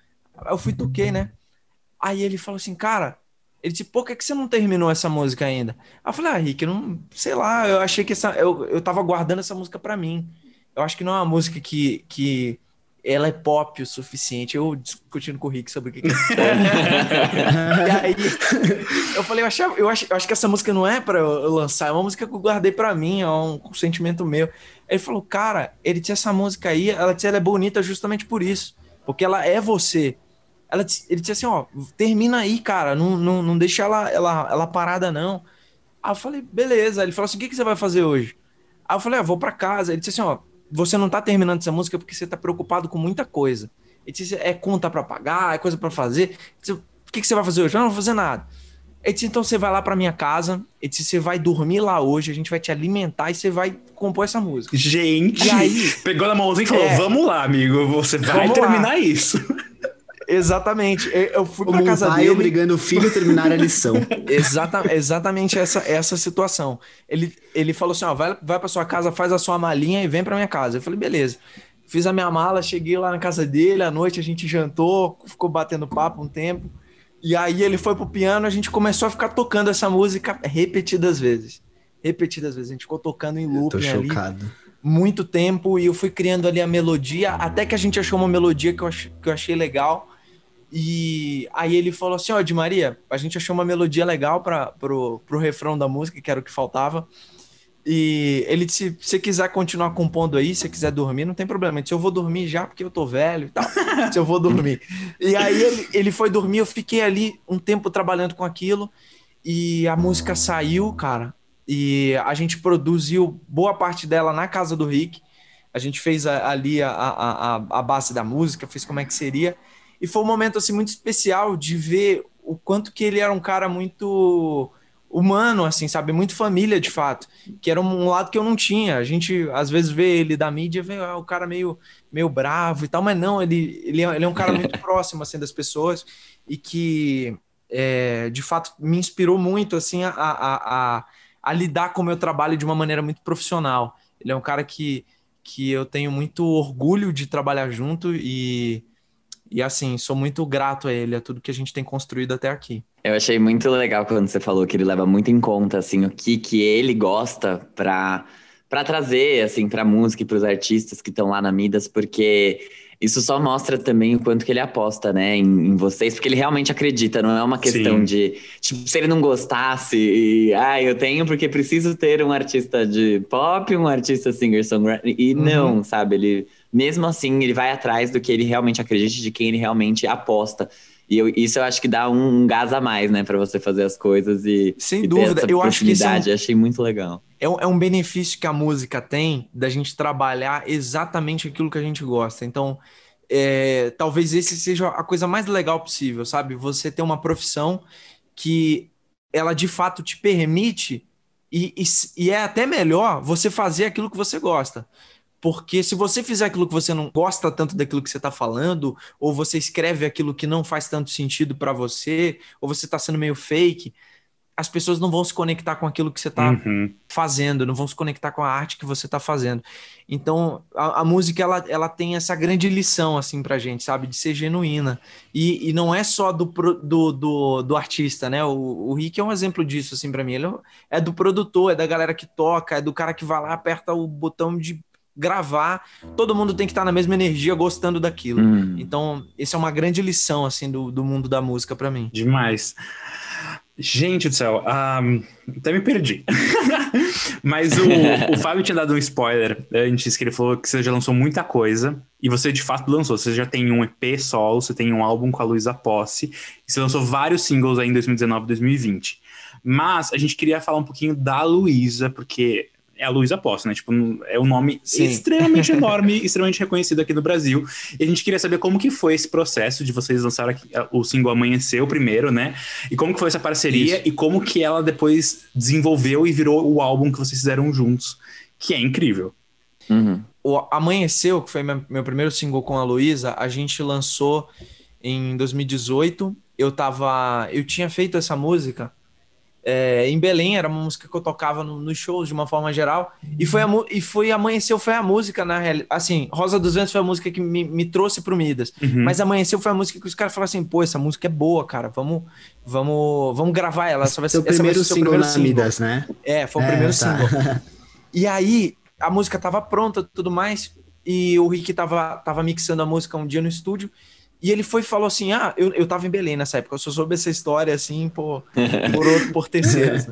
Eu fui, toquei, né? Aí ele falou assim, cara, ele disse, por que, que você não terminou essa música ainda? Aí eu falei, ah, Rick, eu não, sei lá, eu achei que essa, eu, eu tava guardando essa música pra mim. Eu acho que não é uma música que, que ela é pop o suficiente. Eu discutindo com o Rick sobre o que, que é pop. E aí, eu falei, eu, achava, eu, acho, eu acho que essa música não é pra eu lançar, é uma música que eu guardei pra mim, é um, sentimento meu. Ele falou, cara, ele tinha essa música aí, ela disse, ela é bonita justamente por isso, porque ela é você. Ela, ele disse assim, ó, termina aí, cara, não, não, não deixa ela, ela, ela parada, não. Aí eu falei, beleza. Ele falou assim, o que, que você vai fazer hoje? Aí eu falei, ah, vou pra casa. Ele disse assim, ó, você não tá terminando essa música porque você tá preocupado com muita coisa. Ele disse, é conta pra pagar, é coisa pra fazer. Disse, o que, que você vai fazer hoje? Eu não vou fazer nada. Ele disse, então você vai lá pra minha casa, ele disse, você vai dormir lá hoje, a gente vai te alimentar e você vai compor essa música. Gente, E aí? pegou na mãozinha e falou: É. Vamos lá, amigo, você vai terminar isso. Exatamente. Eu eu fui Como pra um casa pai dele. obrigando o filho a terminar a lição. Exata, exatamente essa, essa situação. Ele, ele falou assim: ó, vai, vai pra sua casa, faz a sua malinha e vem pra minha casa. Eu falei, beleza. Fiz a minha mala, cheguei lá na casa dele, à noite a gente jantou, ficou batendo papo um tempo. E aí ele foi pro piano, a gente começou a ficar tocando essa música repetidas vezes. Repetidas vezes. A gente ficou tocando em Tô looping ali chocado. muito tempo e eu fui criando ali a melodia, até que a gente achou uma melodia que eu, ach- que eu achei legal. E aí ele falou assim: Ó, Di Maria, a gente achou uma melodia legal para pro, pro refrão da música, que era o que faltava. E ele disse: se você quiser continuar compondo aí, se você quiser dormir, não tem problema. Disse, eu vou dormir já porque eu tô velho e tal. se eu vou dormir. E aí ele, ele foi dormir, eu fiquei ali um tempo trabalhando com aquilo. E a música saiu, cara. E a gente produziu boa parte dela na casa do Rick. A gente fez a- ali a, a, a, a base da música, fez como é que seria. E foi um momento assim muito especial de ver o quanto que ele era um cara muito humano, assim, sabe? Muito família, de fato. Que era um lado que eu não tinha. A gente, às vezes, vê ele da mídia, vê ah, o cara meio, meio bravo e tal, mas não, ele, ele, é, ele é um cara muito próximo, assim, das pessoas e que, é, de fato, me inspirou muito, assim, a, a, a, a lidar com o meu trabalho de uma maneira muito profissional. Ele é um cara que, que eu tenho muito orgulho de trabalhar junto e, e, assim, sou muito grato a ele, a tudo que a gente tem construído até aqui. Eu achei muito legal quando você falou que ele leva muito em conta, assim, o que que ele gosta pra, pra trazer, assim, pra música e pros artistas que estão lá na Midas, porque isso só mostra também o quanto que ele aposta, né, em, em vocês, porque ele realmente acredita, não é uma questão Sim. de, tipo, se ele não gostasse, e, ah, eu tenho porque preciso ter um artista de pop, um artista singer-songwriter, e Uhum. não, sabe, ele, mesmo assim, ele vai atrás do que ele realmente acredita, de quem ele realmente aposta. E eu, isso eu acho que dá um, um gás a mais, né, para você fazer as coisas e. Sem e dúvida, eu acho que isso é um, achei muito legal. É um, é um benefício que a música tem da gente trabalhar exatamente aquilo que a gente gosta. Então, é, talvez esse seja a coisa mais legal possível, sabe? Você ter uma profissão que ela de fato te permite e, e, e é até melhor você fazer aquilo que você gosta. Porque se você fizer aquilo que você não gosta tanto daquilo que você está falando, ou você escreve aquilo que não faz tanto sentido para você, ou você está sendo meio fake, as pessoas não vão se conectar com aquilo que você está uhum. fazendo, não vão se conectar com a arte que você está fazendo. Então, a, a, música, ela, ela tem essa grande lição, assim, pra gente, sabe? De ser genuína. E, e não é só do, do, do, do artista, né? O, o Rick é um exemplo disso, assim, para mim. Ele é do produtor, é da galera que toca, é do cara que vai lá, aperta o botão de gravar, todo mundo tem que estar na mesma energia gostando daquilo. Hum. Então, essa é uma grande lição, assim, do, do mundo da música para mim. Demais. Gente do céu, um, até me perdi. Mas o, o Fábio tinha dado um spoiler antes, que ele falou que você já lançou muita coisa, e você de fato lançou. Você já tem um EP solo, você tem um álbum com a Luísa Posse, e você lançou vários singles aí em 2019 e 2020. Mas a gente queria falar um pouquinho da Luísa, porque é a Luísa Posse, né? Tipo, é um nome Sim. extremamente enorme, extremamente reconhecido aqui no Brasil. E a gente queria saber como que foi esse processo de vocês lançarem o single Amanheceu primeiro, né? E como que foi essa parceria Isso. e como que ela depois desenvolveu e virou o álbum que vocês fizeram juntos, que é incrível. Uhum. O Amanheceu, que foi meu primeiro single com a Luísa, a gente lançou em 2018. Eu tava, eu tinha feito essa música é, em Belém, era uma música que eu tocava nos no shows de uma forma geral, e foi, a, e foi Amanheceu foi a música, na realidade, assim, Rosa dos Ventos foi a música que me, me trouxe pro Midas, uhum. mas Amanheceu foi a música que os caras falaram assim, pô, essa música é boa, cara, vamos, vamos, vamos gravar ela, essa vai ser, o primeiro single primeiro na single. Midas, né? É, foi o é, primeiro tá. single. E aí, a música tava pronta tudo mais, e o Rick tava, tava mixando a música um dia no estúdio, e ele foi falou assim: Ah, eu, eu tava em Belém nessa época, eu só soube essa história assim por, por, outro, por terceiros.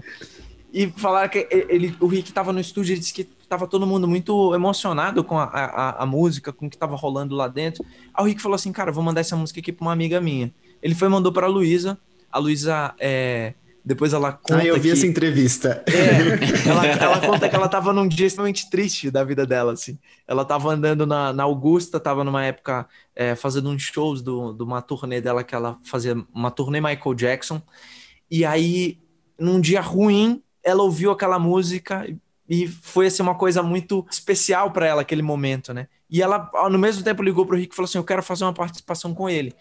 E falaram que ele, o Rick tava no estúdio e disse que tava todo mundo muito emocionado com a, a, a, música, com o que tava rolando lá dentro. Aí o Rick falou assim: Cara, vou mandar essa música aqui pra uma amiga minha. Ele foi mandou pra Luísa. A Luísa é, depois ela conta. Ah, eu vi que... essa entrevista. É, ela, ela, conta que ela tava num dia extremamente triste da vida dela, assim. Ela tava andando na, na Augusta, tava numa época é, fazendo uns shows do, de uma turnê dela que ela fazia, uma turnê Michael Jackson. E aí, num dia ruim, ela ouviu aquela música e foi assim uma coisa muito especial para ela aquele momento, né? E ela, no mesmo tempo, ligou pro Rick e falou assim: Eu quero fazer uma participação com ele.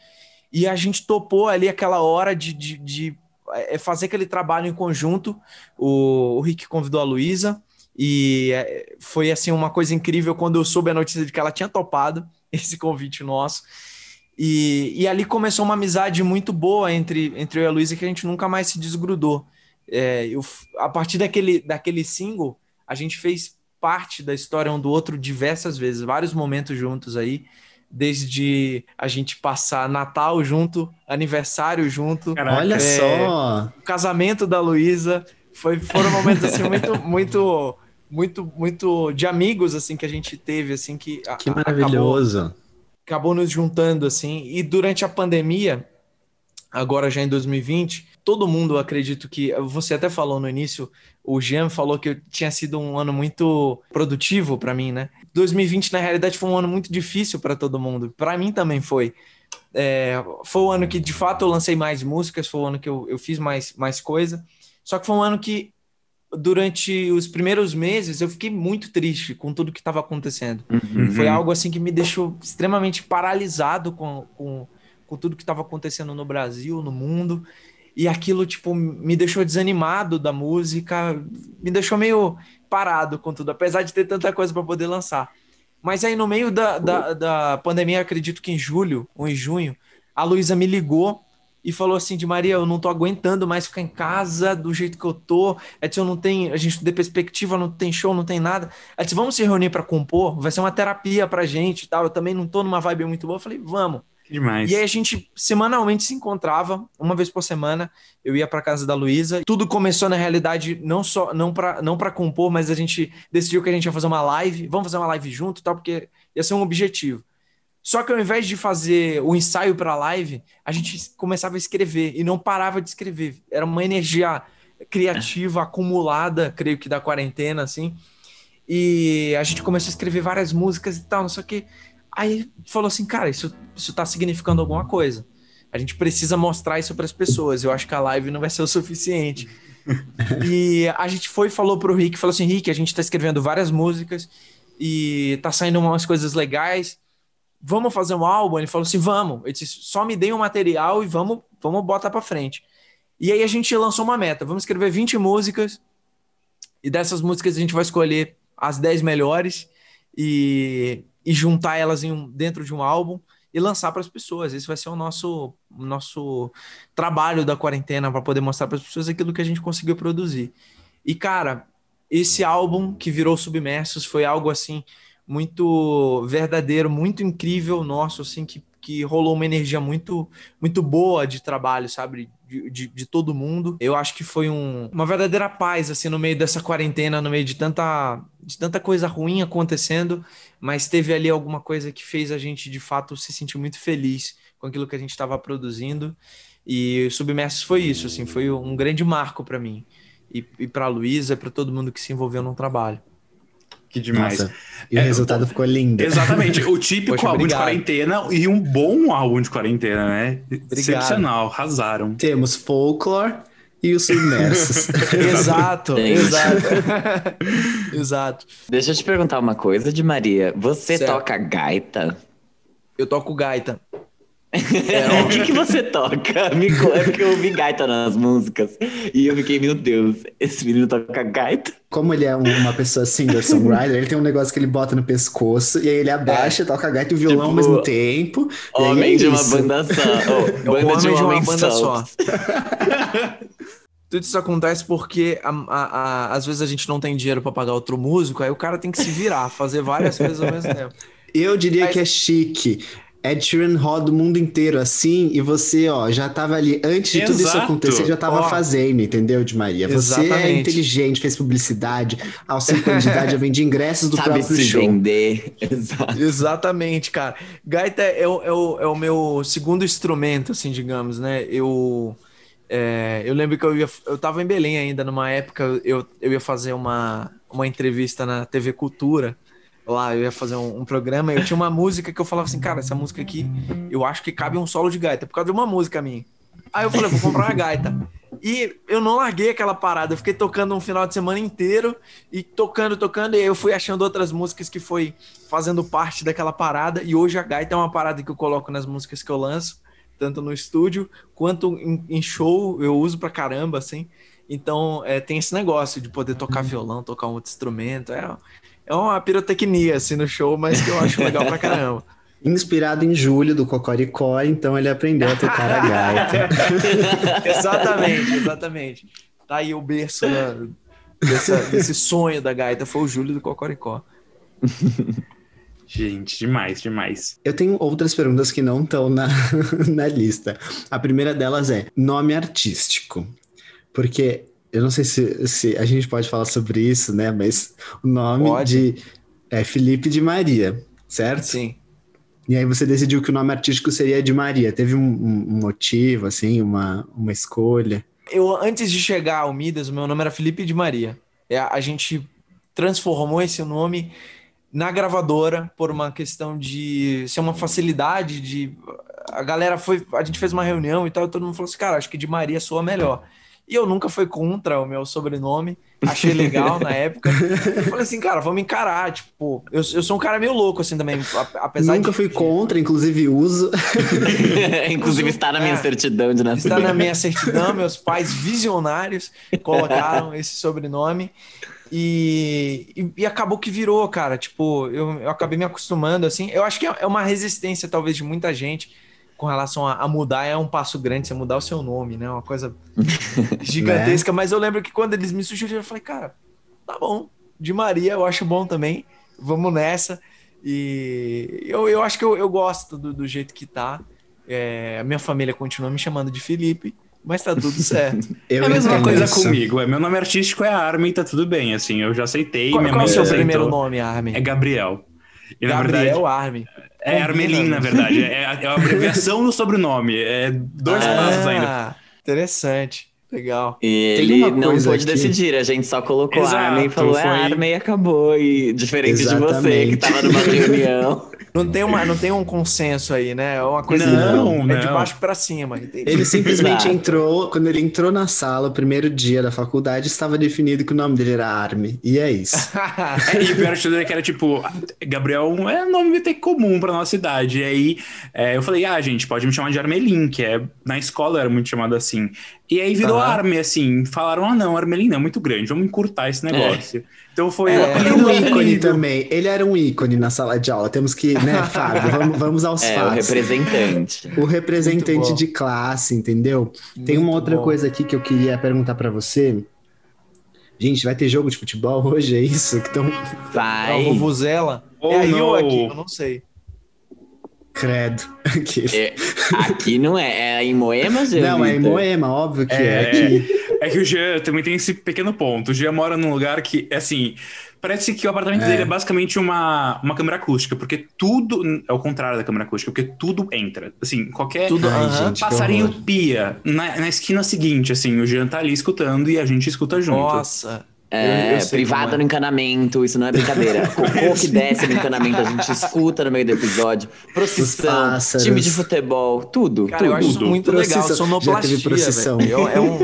E a gente topou ali aquela hora de, de, de é, é fazer aquele trabalho em conjunto. O, o Rick convidou a Luísa e é, foi assim uma coisa incrível quando eu soube a notícia de que ela tinha topado esse convite nosso. E, e ali começou uma amizade muito boa entre, entre eu e a Luísa que a gente nunca mais se desgrudou. É, eu, a partir daquele, daquele single, a gente fez parte da história um do outro diversas vezes, vários momentos juntos aí desde a gente passar Natal junto, aniversário junto. Caraca, olha é, só! O casamento da Luísa. Foi, foram momentos assim muito, muito, muito, muito de amigos assim que a gente teve assim que que maravilhoso acabou, acabou nos juntando assim e durante a pandemia agora já em 2020 todo mundo acredito que você até falou no início o Jean falou que tinha sido um ano muito produtivo para mim né 2020, na realidade, foi um ano muito difícil para todo mundo. Para mim também foi. É, foi o ano que, de fato, eu lancei mais músicas, foi o ano que eu, eu fiz mais, mais coisa. Só que foi um ano que, durante os primeiros meses, eu fiquei muito triste com tudo que estava acontecendo. Uhum. Foi algo assim que me deixou extremamente paralisado com, com, com tudo que estava acontecendo no Brasil, no mundo. E aquilo, tipo, me deixou desanimado da música, me deixou meio parado com tudo, apesar de ter tanta coisa para poder lançar. Mas aí no meio da, da, da, pandemia, acredito que em julho ou em junho, a Luísa me ligou e falou assim de Maria, eu não tô aguentando mais ficar em casa do jeito que eu tô. É eu não tem, a gente não tem perspectiva, não tem show, não tem nada. Ela disse, vamos se reunir para compor, vai ser uma terapia pra gente e tal. Eu também não tô numa vibe muito boa. Eu falei, vamos. Demais. E aí a gente semanalmente se encontrava, uma vez por semana, eu ia para casa da Luísa. Tudo começou na realidade não só não para não para compor, mas a gente decidiu que a gente ia fazer uma live, vamos fazer uma live junto, tal, porque ia ser um objetivo. Só que ao invés de fazer o ensaio para a live, a gente começava a escrever e não parava de escrever. Era uma energia criativa acumulada, creio que da quarentena, assim. E a gente começou a escrever várias músicas e tal, não que. Aí falou assim, cara, isso, isso tá significando alguma coisa. A gente precisa mostrar isso para as pessoas. Eu acho que a live não vai ser o suficiente. e a gente foi e falou pro Rick, falou assim, Rick, a gente tá escrevendo várias músicas e tá saindo umas coisas legais vamos fazer um álbum? Ele falou assim, vamos. Ele disse, só me dê um material e vamos, vamos botar para frente. E aí a gente lançou uma meta, vamos escrever 20 músicas e dessas músicas a gente vai escolher as 10 melhores e, e juntar elas um, dentro de um álbum e lançar para as pessoas. Esse vai ser o nosso, nosso trabalho da quarentena para poder mostrar para as pessoas aquilo que a gente conseguiu produzir. E cara, esse álbum que virou Submersos foi algo assim muito verdadeiro, muito incrível nosso, assim, que, que rolou uma energia muito, muito boa de trabalho, sabe? De, de, de todo mundo. Eu acho que foi um, uma verdadeira paz, assim, no meio dessa quarentena, no meio de tanta, de tanta coisa ruim acontecendo, mas teve ali alguma coisa que fez a gente, de fato, se sentir muito feliz com aquilo que a gente estava produzindo. E Submersos foi isso, assim, foi um grande marco para mim. E, e para a Luísa, para todo mundo que se envolveu no trabalho. Que demais. Nossa, e o é, resultado ficou lindo. Exatamente. O típico Poxa, álbum obrigado. de quarentena e um bom álbum de quarentena, né? Obrigado. Excepcional, arrasaram. Temos Folklore e os Submersos. exato, exato. exato. Deixa eu te perguntar uma coisa de Maria. Você certo. toca gaita? Eu toco gaita. É, o que, que você toca? Me é porque eu ouvi gaita nas músicas. E eu fiquei, meu Deus, esse menino toca gaita. Como ele é uma pessoa singer-songwriter, ele tem um negócio que ele bota no pescoço, e aí ele abaixa, é. toca gaita e o violão tipo, ao mesmo tempo. Homem é de uma banda só. Oh, banda homem de, um de uma banda só. só. Tudo isso acontece porque a, a, a, às vezes a gente não tem dinheiro para pagar outro músico, aí o cara tem que se virar, fazer várias coisas ao mesmo tempo. Eu diria Mas... que é chique. Ed Sheeran roda o mundo inteiro assim, e você, ó, já tava ali, antes de Exato. tudo isso acontecer, já tava ó. fazendo, entendeu, de Maria? Você é Exatamente. é inteligente, fez publicidade, aos 5 anos de idade já vende ingressos do Sabe próprio se show. vender. Exato. Exatamente, cara. Gaita é o, é, o, é o meu segundo instrumento, assim, digamos, né? Eu... É, eu lembro que eu, ia, eu tava em Belém ainda, numa época eu, eu ia fazer uma, uma entrevista na TV Cultura, lá, eu ia fazer um, um, programa eu tinha uma música que eu falava assim, cara, essa música aqui, eu acho que cabe um solo de gaita, por causa de uma música minha. Aí eu falei, vou comprar uma gaita. E eu não larguei aquela parada, eu fiquei tocando um final de semana inteiro e tocando, tocando, e eu fui achando outras músicas que foi fazendo parte daquela parada, e hoje a gaita é uma parada que eu coloco nas músicas que eu lanço, tanto no estúdio quanto em, em show, eu uso pra caramba, assim. Então, é, tem esse negócio de poder tocar violão, tocar um outro instrumento. É, é uma pirotecnia, assim, no show, mas que eu acho legal pra caramba. Inspirado em Júlio, do Cocoricó, então ele aprendeu a tocar a gaita. exatamente, exatamente. Tá aí o berço né, dessa, desse sonho da gaita, foi o Júlio do Cocoricó. Gente, demais, demais. Eu tenho outras perguntas que não estão na, na lista. A primeira delas é nome artístico. Porque eu não sei se, se a gente pode falar sobre isso, né? Mas o nome pode. de é Felipe de Maria, certo? Sim. E aí você decidiu que o nome artístico seria de Maria. Teve um, um motivo, assim, uma, uma escolha? Eu, antes de chegar ao Midas, o meu nome era Felipe de Maria. É, a gente transformou esse nome na gravadora por uma questão de ser uma facilidade de a galera foi a gente fez uma reunião e tal e todo mundo falou assim cara acho que de Maria soa melhor e eu nunca fui contra o meu sobrenome, achei legal na época. Eu falei assim, cara, vamos encarar. Tipo, eu, eu sou um cara meio louco assim também, apesar Nunca de, fui contra, inclusive uso. inclusive está na minha é, certidão de nascimento. Está na minha certidão, meus pais visionários colocaram esse sobrenome. E, e, e, acabou que virou, cara. Tipo, eu, eu acabei me acostumando, assim. Eu acho que é, é uma resistência, talvez, de muita gente com relação a, a, mudar é um passo grande, você mudar o seu nome, né? Uma coisa gigantesca. né? Mas eu lembro que quando eles me sugeriram, eu falei, cara, tá bom. De Maria eu acho bom também. Vamos nessa. E eu, eu acho que eu, eu gosto do, do jeito que tá. É, a minha família continua me chamando de Felipe, mas tá tudo certo. é a mesma coisa isso. comigo. É, meu nome artístico é Armin, tá tudo bem, assim, eu já aceitei. Qual, qual é o seu primeiro nome, Armin? É Gabriel. E, na Gabriel verdade, Arme. É Armelin, na verdade. É, a- é a abreviação do sobrenome. É dois passos ainda. Ah, interessante. Legal. E ele não pôde aqui- decidir, a gente só colocou Exato, Armin e falou, é foi- Armin e acabou. E diferente de você, Exatamente. que tava numa reunião. Não tem, uma, não tem um consenso aí, né? É uma coisa Não, é de não. baixo pra cima. entendi. Ele simplesmente Exato. entrou, quando ele entrou na sala, o primeiro dia da faculdade, estava definido que o nome dele era Arme. E é isso. É, e o pior de tudo é que era tipo, Gabriel é nome até comum pra nossa idade. E aí é, eu falei, ah, gente, pode me chamar de Armelin, que é na escola era muito chamado assim. E aí virou Aham. Arme, assim. Falaram, ah, não, Armelin não é muito grande, vamos encurtar esse negócio. Então foi É, o Ele era apelido, um ícone apelido. também. Ele era um ícone na sala de aula. Temos que, né, Fábio? Vamos, vamos aos É, o fatos. representante. O representante Muito bom. de classe, entendeu? Tem uma Muito outra bom. coisa aqui que eu queria perguntar pra você. Gente, vai ter jogo de futebol hoje, é isso? Que tão... É Vai. o Vuvuzela. Oh, é ou não. aqui? Eu não sei. Credo. Aqui. É, aqui não é, é em Moema, Jean Não, é em Vitor? Moema, óbvio que é. É, aqui. É que o Jean também tem esse pequeno ponto. O Jean mora num lugar que, assim, parece que o apartamento É. dele é basicamente uma, uma câmera acústica, porque tudo. É o contrário da câmera acústica, porque tudo entra. Assim, qualquer Tudo, Ai, gente, passarinho pia na, na esquina seguinte, assim, o Jean tá ali escutando e a gente escuta junto. Nossa. É, Eu- eu como é. no encanamento, isso não é brincadeira. Cocô que desce no encanamento, a gente escuta no meio do episódio. Procissão, time de futebol, tudo, Cara, eu tudo. acho isso tudo. muito legal. Procissão. Sonoplastia, Já teve procissão. Eu, é um,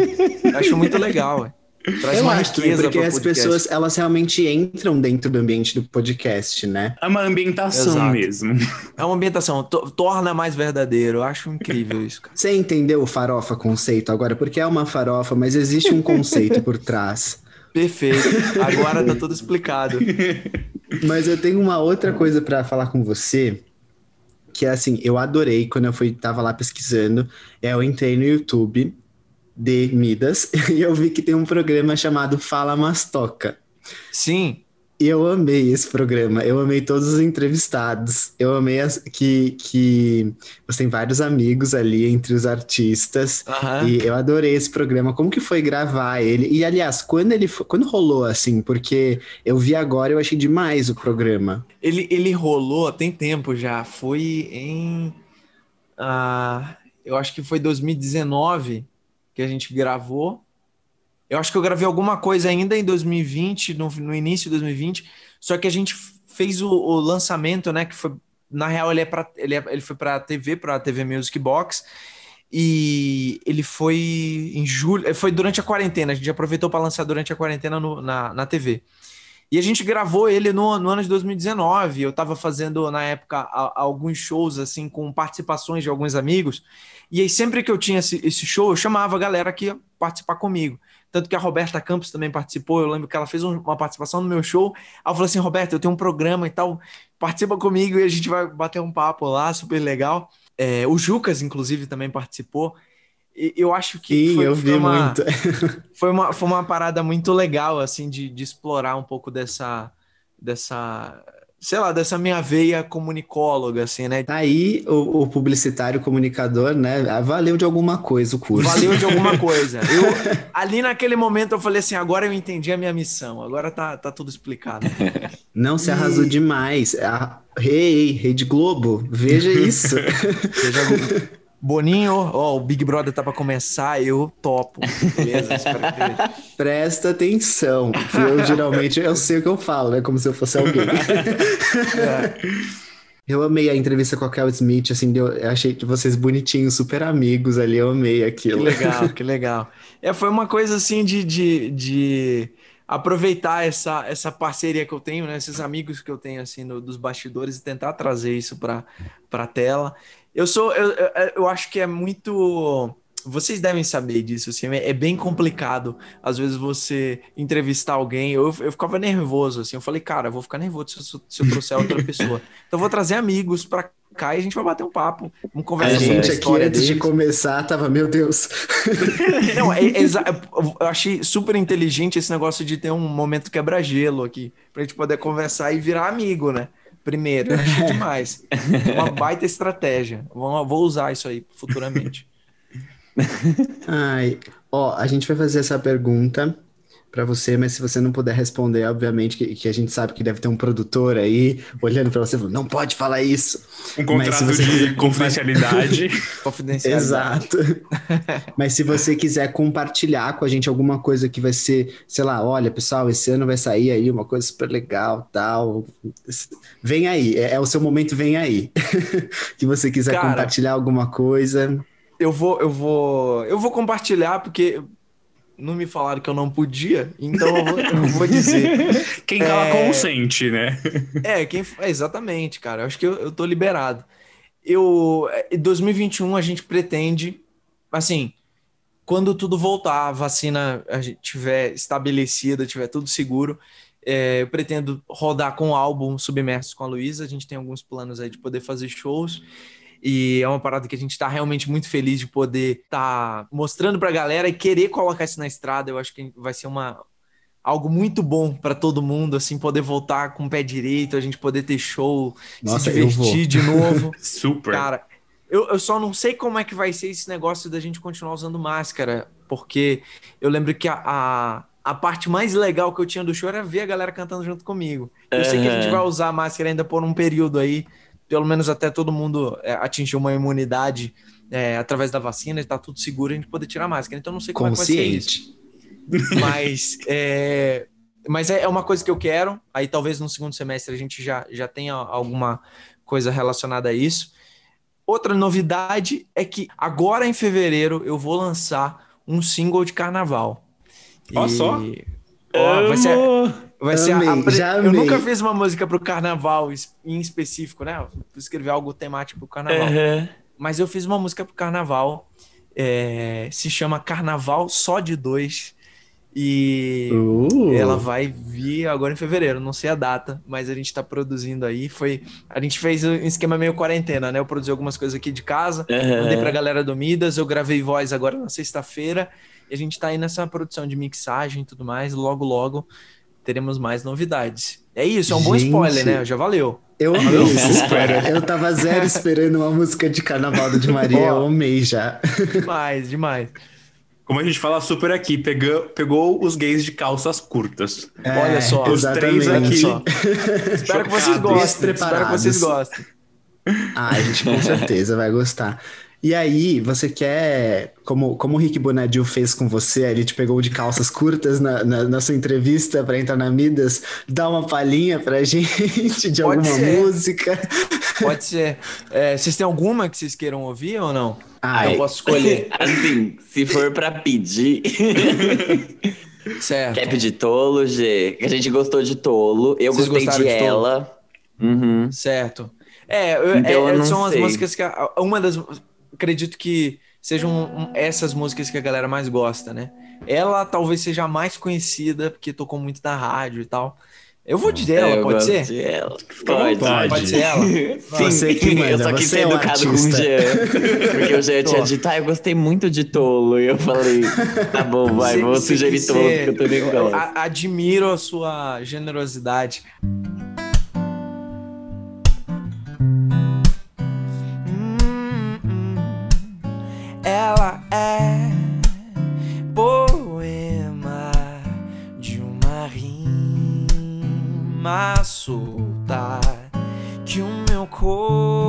eu acho muito legal, velho. Traz Eu uma acho também, porque as podcast. pessoas, elas realmente entram dentro do ambiente do podcast, né? É uma ambientação Exato. mesmo. É uma ambientação, to- torna mais verdadeiro. Eu acho incrível isso, cara. Você entendeu o farofa conceito agora? Porque é uma farofa, mas existe um conceito por trás. Perfeito. Agora tá tudo explicado. Mas eu tenho uma outra coisa pra falar com você, que é assim, eu adorei quando eu fui, tava lá pesquisando, é, eu entrei no YouTube de Midas e eu vi que tem um programa chamado Fala Mastoca. Sim. E eu amei esse programa, eu amei todos os entrevistados, eu amei as- que, que você tem vários amigos ali entre os artistas, Aham. e eu adorei esse programa. Como que foi gravar ele? E aliás, quando ele quando rolou assim, porque eu vi agora, eu achei demais o programa. Ele, ele rolou tem tempo já. Foi em. ah, eu acho que foi 2019 que a gente gravou. Eu acho que eu gravei alguma coisa ainda em 2020, no, no início de 2020. Só que a gente fez o, o lançamento, né? Que foi. Na real, ele, é pra, ele, é- ele foi para TV, para TV Music Box. E ele foi em julho. Foi durante a quarentena. A gente aproveitou para lançar durante a quarentena no- na, na TV. E a gente gravou ele no, no ano de 2019. Eu estava fazendo, na época, a- alguns shows, assim, com participações de alguns amigos. E aí, sempre que eu tinha esse, esse show, eu chamava a galera que participar comigo. Tanto que a Roberta Campos também participou. Eu lembro que ela fez um- uma participação no meu show. Eu falei assim: Roberta, eu tenho um programa e tal. Participa comigo e a gente vai bater um papo lá, super legal. É, o Jucas, inclusive, também participou. E eu acho que. Sim, foi- eu foi vi uma- muito. foi uma, foi uma parada muito legal, assim, de, de explorar um pouco dessa, dessa, sei lá, dessa minha veia comunicóloga, assim, né? Tá aí o, o publicitário comunicador, né? Ah, Valeu de alguma coisa o curso. Valeu de alguma coisa. Eu, ali naquele momento eu falei assim, agora eu entendi a minha missão, agora tá, tá tudo explicado. Não se E- arrasou demais. Ah, Rei, Rede Globo, veja isso. Seja Boninho, ó, o Big Brother tá pra começar, eu topo. Beleza, que... Presta atenção. que Eu geralmente eu sei o que eu falo, é como se eu fosse alguém. Eu amei a entrevista com a Kel Smith, assim, deu- eu achei que vocês bonitinhos, super amigos ali, eu amei Que aquilo. legal, que legal. É, foi uma coisa assim de, de, de aproveitar essa, essa parceria que eu tenho, né? Esses amigos que eu tenho assim no- dos bastidores e tentar trazer isso para para tela. Eu sou, eu, eu, acho que é muito. Vocês devem saber disso, assim, é é bem complicado às vezes você entrevistar alguém. Eu, eu ficava nervoso, assim. Eu falei, cara, eu vou ficar nervoso se eu, se eu trouxer outra pessoa. Então eu vou trazer amigos para cá e a gente vai bater um papo, vamos conversar a gente aqui, antes de deles. começar, tava, meu Deus. Não, é, é eu achei super inteligente esse negócio de ter um momento quebra-gelo aqui, pra gente poder conversar e virar amigo, né? Primeiro, achei demais. Uma baita estratégia. Vou, vou usar isso aí futuramente. Ai, ó, a gente vai fazer essa pergunta para você, mas se você não puder responder, obviamente que, que, a gente sabe que deve ter um produtor aí olhando para você, falando, não pode falar isso. Um contrato de quiser... confidencialidade. confidencialidade. Exato. mas se você quiser compartilhar com a gente alguma coisa que vai ser, sei lá, olha, pessoal, esse ano vai sair aí uma coisa super legal, tal. Vem aí, é, é o seu momento, vem aí. que você quiser Cara, compartilhar alguma coisa. Eu vou, eu vou, eu vou compartilhar porque não me falaram que eu não podia, então eu vou, eu vou dizer. Quem cala é... consente, né? É, quem é, exatamente, cara. Eu acho que eu, eu tô liberado. Eu, em 2021 a gente pretende, assim, quando tudo voltar, a vacina a gente tiver estabelecida, tiver tudo seguro, é, eu pretendo rodar com o álbum Submersos com a Luísa. A gente tem alguns planos aí de poder fazer shows. E é uma parada que a gente está realmente muito feliz de poder estar tá mostrando para a galera e querer colocar isso na estrada. Eu acho que vai ser uma, algo muito bom para todo mundo, assim, poder voltar com o pé direito, a gente poder ter show, Nossa, se divertir de novo. Super. Cara, eu, eu só não sei como é que vai ser esse negócio da gente continuar usando máscara, porque eu lembro que a, a, a parte mais legal que eu tinha do show era ver a galera cantando junto comigo. Eu uhum. sei que a gente vai usar máscara ainda por um período aí, pelo menos até todo mundo é, atingir uma imunidade é, através da vacina e tá tudo seguro, a gente poder tirar máscara. Então não sei como Consciente. é que vai ser isso. Mas, é, mas é, é uma coisa que eu quero. Aí talvez no segundo semestre a gente já, já tenha alguma coisa relacionada a isso. Outra novidade é que agora em fevereiro eu vou lançar um single de carnaval. Olha só. Ó, vai ser, Vai ser amei, a, já Eu nunca fiz uma música pro carnaval em específico, né? Eu escrever algo temático pro carnaval. Uhum. Mas eu fiz uma música pro carnaval. É, se chama Carnaval Só de Dois. E uh. ela vai vir agora em fevereiro, não sei a data, mas a gente tá produzindo aí. Foi, a gente fez um esquema meio quarentena, né? Eu produzi algumas coisas aqui de casa, uhum. mandei pra galera do Midas, eu gravei voz agora na sexta-feira, e a gente tá aí nessa produção de mixagem e tudo mais, logo logo teremos mais novidades. É isso, é um Gente, bom spoiler, né? Já valeu. Eu amei esse Eu tava zero esperando uma música de Carnaval do Di Maria, eu amei já. Demais, demais. Como a gente fala super aqui, pegou, pegou os gays de calças curtas. É, Olha só, os três aqui. Espero que vocês gostem. Espero que vocês gostem. Ah, a gente com certeza vai gostar. E aí, você quer, como, como o Rick Bonadil fez com você, ele te pegou de calças curtas na, na, na sua entrevista para entrar na Midas, dar uma palhinha pra gente de Pode alguma ser. música? Pode ser. É, vocês têm alguma que vocês queiram ouvir ou não? Ah, eu posso escolher. Assim, se for para pedir. certo. Quer pedir tolo, G? A gente gostou de tolo. Eu vocês gostei de, de ela. Uhum. Certo. É, eu, então, é, são sei. as músicas que. Uma das acredito que sejam um, essas músicas que a galera mais gosta, né? Ela talvez seja a mais conhecida, porque tocou muito na rádio e tal. Eu vou dizer ela, eu pode ser? De ela. Pode. pode. Pode ser ela? Sim, você que manda, eu só quis ser é educado com o Jean. Porque o Jean tinha dito, ah, eu gostei muito de tolo. E eu falei, tá bom, vai, vou sugerir tolo, porque eu também gosto. Admiro a sua generosidade. Ela é poema de uma rima solta que o meu coração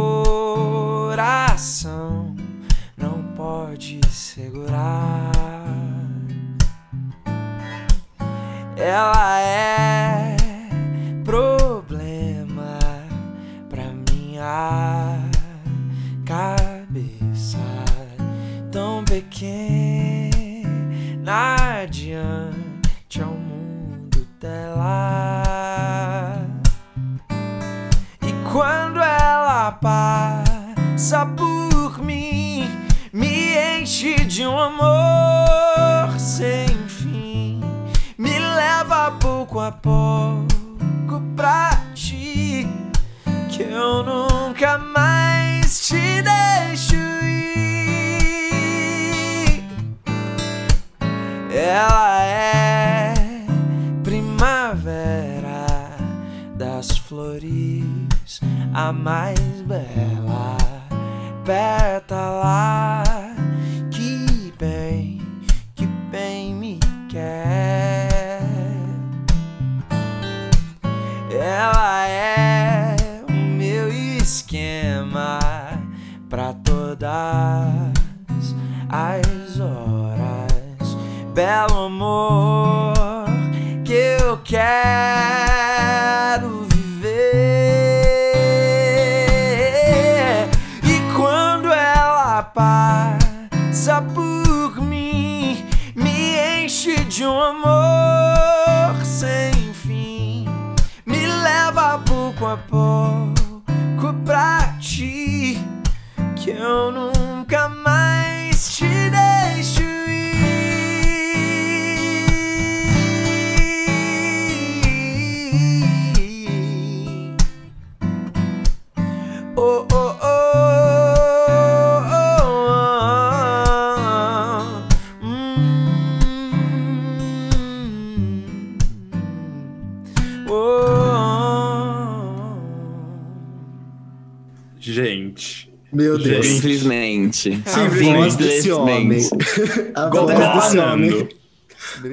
não pode segurar. Ela é passa por mim, me enche de um amor sem fim, me leva pouco a pouco pra ti, que eu nunca mais te deixo Ela a mais bela pétala que bem, que bem me quer. Ela é o meu esquema pra todas as horas. Belo amor que eu quero. Que eu Deus. Simplesmente. A voz desse homem. A voz desse homem.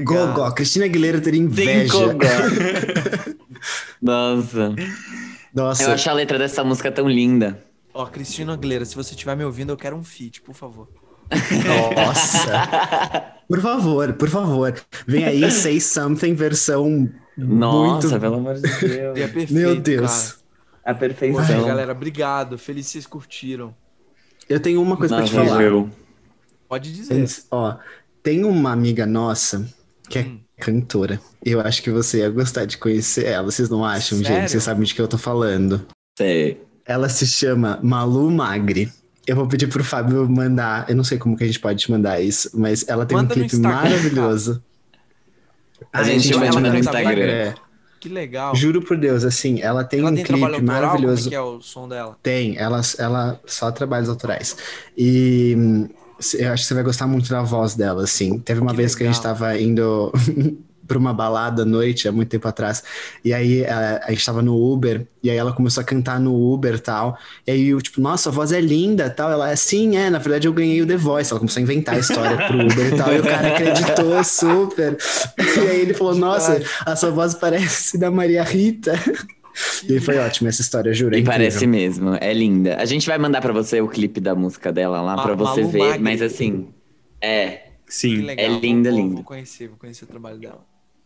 Gogó. Cristina Aguilera teria inveja. Nossa. Nossa. Eu acho a letra dessa música tão linda. Ó, Cristina Aguilera, se você estiver me ouvindo, eu quero um feat, por favor. Nossa. Por favor, por favor. Vem aí Say Something versão Nossa, muito... pelo amor de Deus. É perfeito, Meu Deus. cara. A perfeição. galera, obrigado. Feliz que vocês curtiram. Eu tenho uma coisa pra te falar. eu. Pode dizer. Ó, tem uma amiga nossa que é Hum. cantora. Eu acho que você ia gostar de conhecer ela. Vocês não acham, Sério? gente? Vocês sabem de que eu tô falando. Sei. Ela se chama Malu Magri. Eu vou pedir pro Fábio mandar. Eu não sei como que a gente pode te mandar isso, mas ela tem Manda um clipe Instagram, maravilhoso. A gente vai te mandar no Instagram. É, Que legal. juro por Deus, assim, ela tem ela um tem clipe autoral? maravilhoso. Como é que é o som dela? Tem, ela, ela só trabalhos autorais. E hum, eu acho que você vai gostar muito da voz dela, assim. Teve uma Que vez que a gente legal. tava indo pra uma balada à noite, há muito tempo atrás, e aí a, a gente tava no Uber, e aí ela começou a cantar no Uber e tal. E aí eu, tipo, nossa, a voz é linda tal. Ela, sim, é, na verdade eu ganhei o The Voice. Ela começou a inventar a história pro Uber e tal, e o cara acreditou super. E aí ele falou, nossa, a sua voz parece da Maria Rita. E foi ótimo essa história, juro. é E parece mesmo, é linda. A gente vai mandar pra você o clipe da música dela lá Ma- pra você Malu ver, Magri. mas assim, é, Sim. É linda, vou- linda. Vou conhecer, vou conhecer o trabalho dela.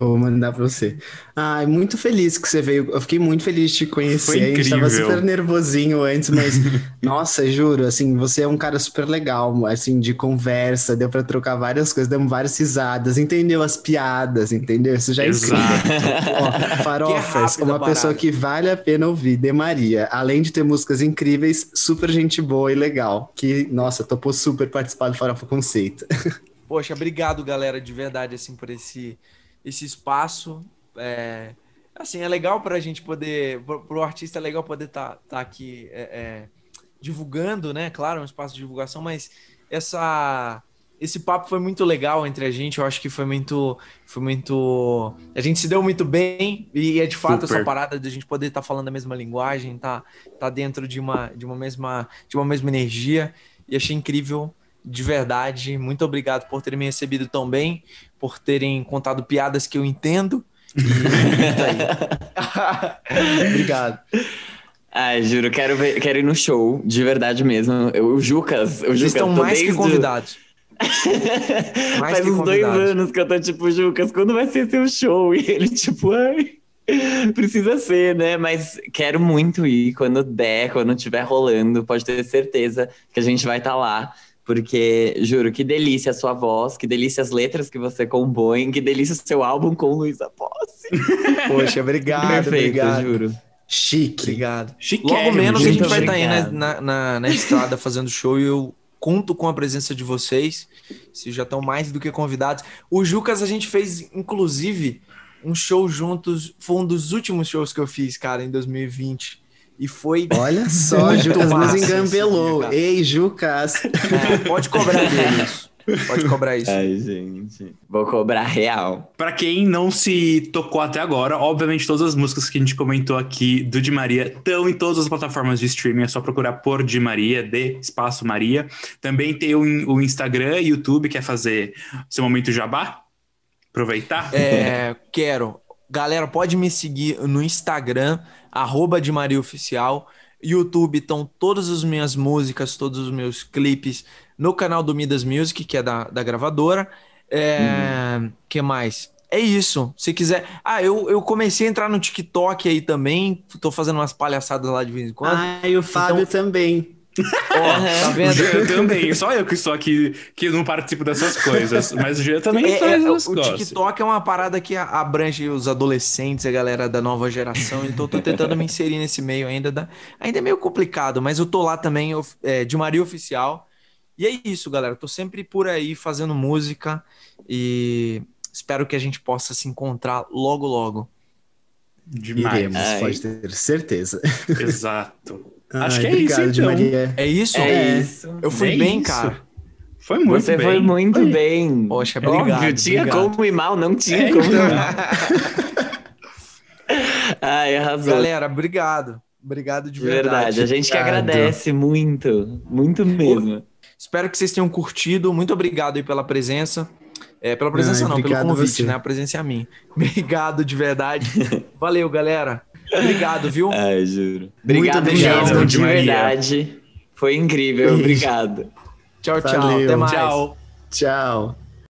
Vou mandar pra você. Ai, muito feliz que você veio. Eu fiquei muito feliz de te conhecer. Foi A gente tava incrível. super nervosinho antes, mas nossa, juro, assim, você é um cara super legal, assim, de conversa, deu pra trocar várias coisas, demos várias risadas, entendeu as piadas, entendeu? Isso já é Exato. incrível. Ó, Farofas, uma parada. pessoa que vale a pena ouvir, De Maria, além de ter músicas incríveis, super gente boa e legal, que, nossa, topou super participar do Farofa Conceito. Poxa, obrigado, galera, de verdade, assim, por esse, esse espaço. É, assim, é legal pra gente poder, pro, pro artista é legal poder estar tá, aqui é, é, divulgando, né? Claro, é um espaço de divulgação, mas essa esse papo foi muito legal entre a gente. Eu acho que foi muito, foi muito. A gente se deu muito bem e é de fato Super. essa parada de a gente poder estar falando a mesma linguagem, tá, tá dentro de uma, de uma mesma, de uma mesma energia. E achei incrível, de verdade. Muito obrigado por terem me recebido tão bem, por terem contado piadas que eu entendo. E tá obrigado. Ai, juro, quero, ver, quero ir no show, de verdade mesmo. Eu, o Jucas, o Vocês Jucas, estão mais que convidados. Mais Faz que uns dois anos que eu tô tipo, Jucas, quando vai ser seu show? E ele, tipo, ai, precisa ser, né? Mas quero muito ir quando der, quando tiver rolando, pode ter certeza que a gente vai estar lá. Porque, juro, que delícia a sua voz, que delícia as letras que você compõe, que delícia o seu álbum com Luísa Posse. Poxa, obrigado, Perfeito, obrigado. juro. Chique. Obrigado. Chiquérrimo, Logo menos a gente. vai estar aí na, na, na- na estrada fazendo show e eu conto com a presença de vocês. Vocês já estão mais do que convidados. O Jucas a gente fez, inclusive, um show juntos. Foi um dos últimos shows que eu fiz, cara, em 2020. E foi. Olha só, Jucas nos engambelou. cara. Ei, Jucas. É, pode cobrar dele isso. Pode cobrar isso. Ai, gente. Vou cobrar real. Pra quem não se tocou até agora, obviamente todas as músicas que a gente comentou aqui do Di Maria estão em todas as plataformas de streaming, é só procurar por Di Maria, de espaço Maria. Também tem o, o Instagram e YouTube, quer fazer seu momento jabá? Aproveitar? É, quero. Galera, pode me seguir no Instagram, arroba de Maria Oficial. YouTube estão todas as minhas músicas, todos os meus clipes no canal do Midas Music, que é da, da gravadora. É. que mais? É isso. Se quiser. Ah, eu, eu comecei a entrar no TikTok aí também. Tô fazendo umas palhaçadas lá de vez em quando. Ah, e o Fábio também. Ó, tá vendo? Jean também, só eu que estou aqui que não participo dessas coisas. Mas o Jean também É, faz é, o negócios. TikTok é uma parada que abrange os adolescentes, a galera da nova geração, então eu tô tentando me inserir nesse meio ainda. Da... Ainda é meio complicado, mas eu tô lá também, é, de Maria Oficial. E é isso, galera. Tô sempre por aí fazendo música e espero que a gente possa se encontrar logo, logo. Demais. Iremos, Ai. pode ter certeza. Exato. Acho Ai, que é obrigado, isso, então. Maria. É isso? É isso. Eu fui É bem, isso. cara. Foi muito Você bem. foi muito bem. Poxa, obrigado. Óbvio, tinha obrigado. como ir mal, não tinha É, como ir então. mal. Ai, arrasou. Galera, obrigado. Obrigado de de verdade. verdade, a gente que Obrigado. agradece muito. Muito mesmo. Espero que vocês tenham curtido. Muito obrigado aí pela presença. É, pela presença Ai, não, pelo obrigado convite, você. né? A presença é a minha. Obrigado de verdade. Valeu, galera. Obrigado, viu? Ai, juro. Obrigado obrigado, mesmo, Di de verdade. Foi incrível, obrigado. Tchau, tchau. Valeu. Até mais. Tchau. Tchau.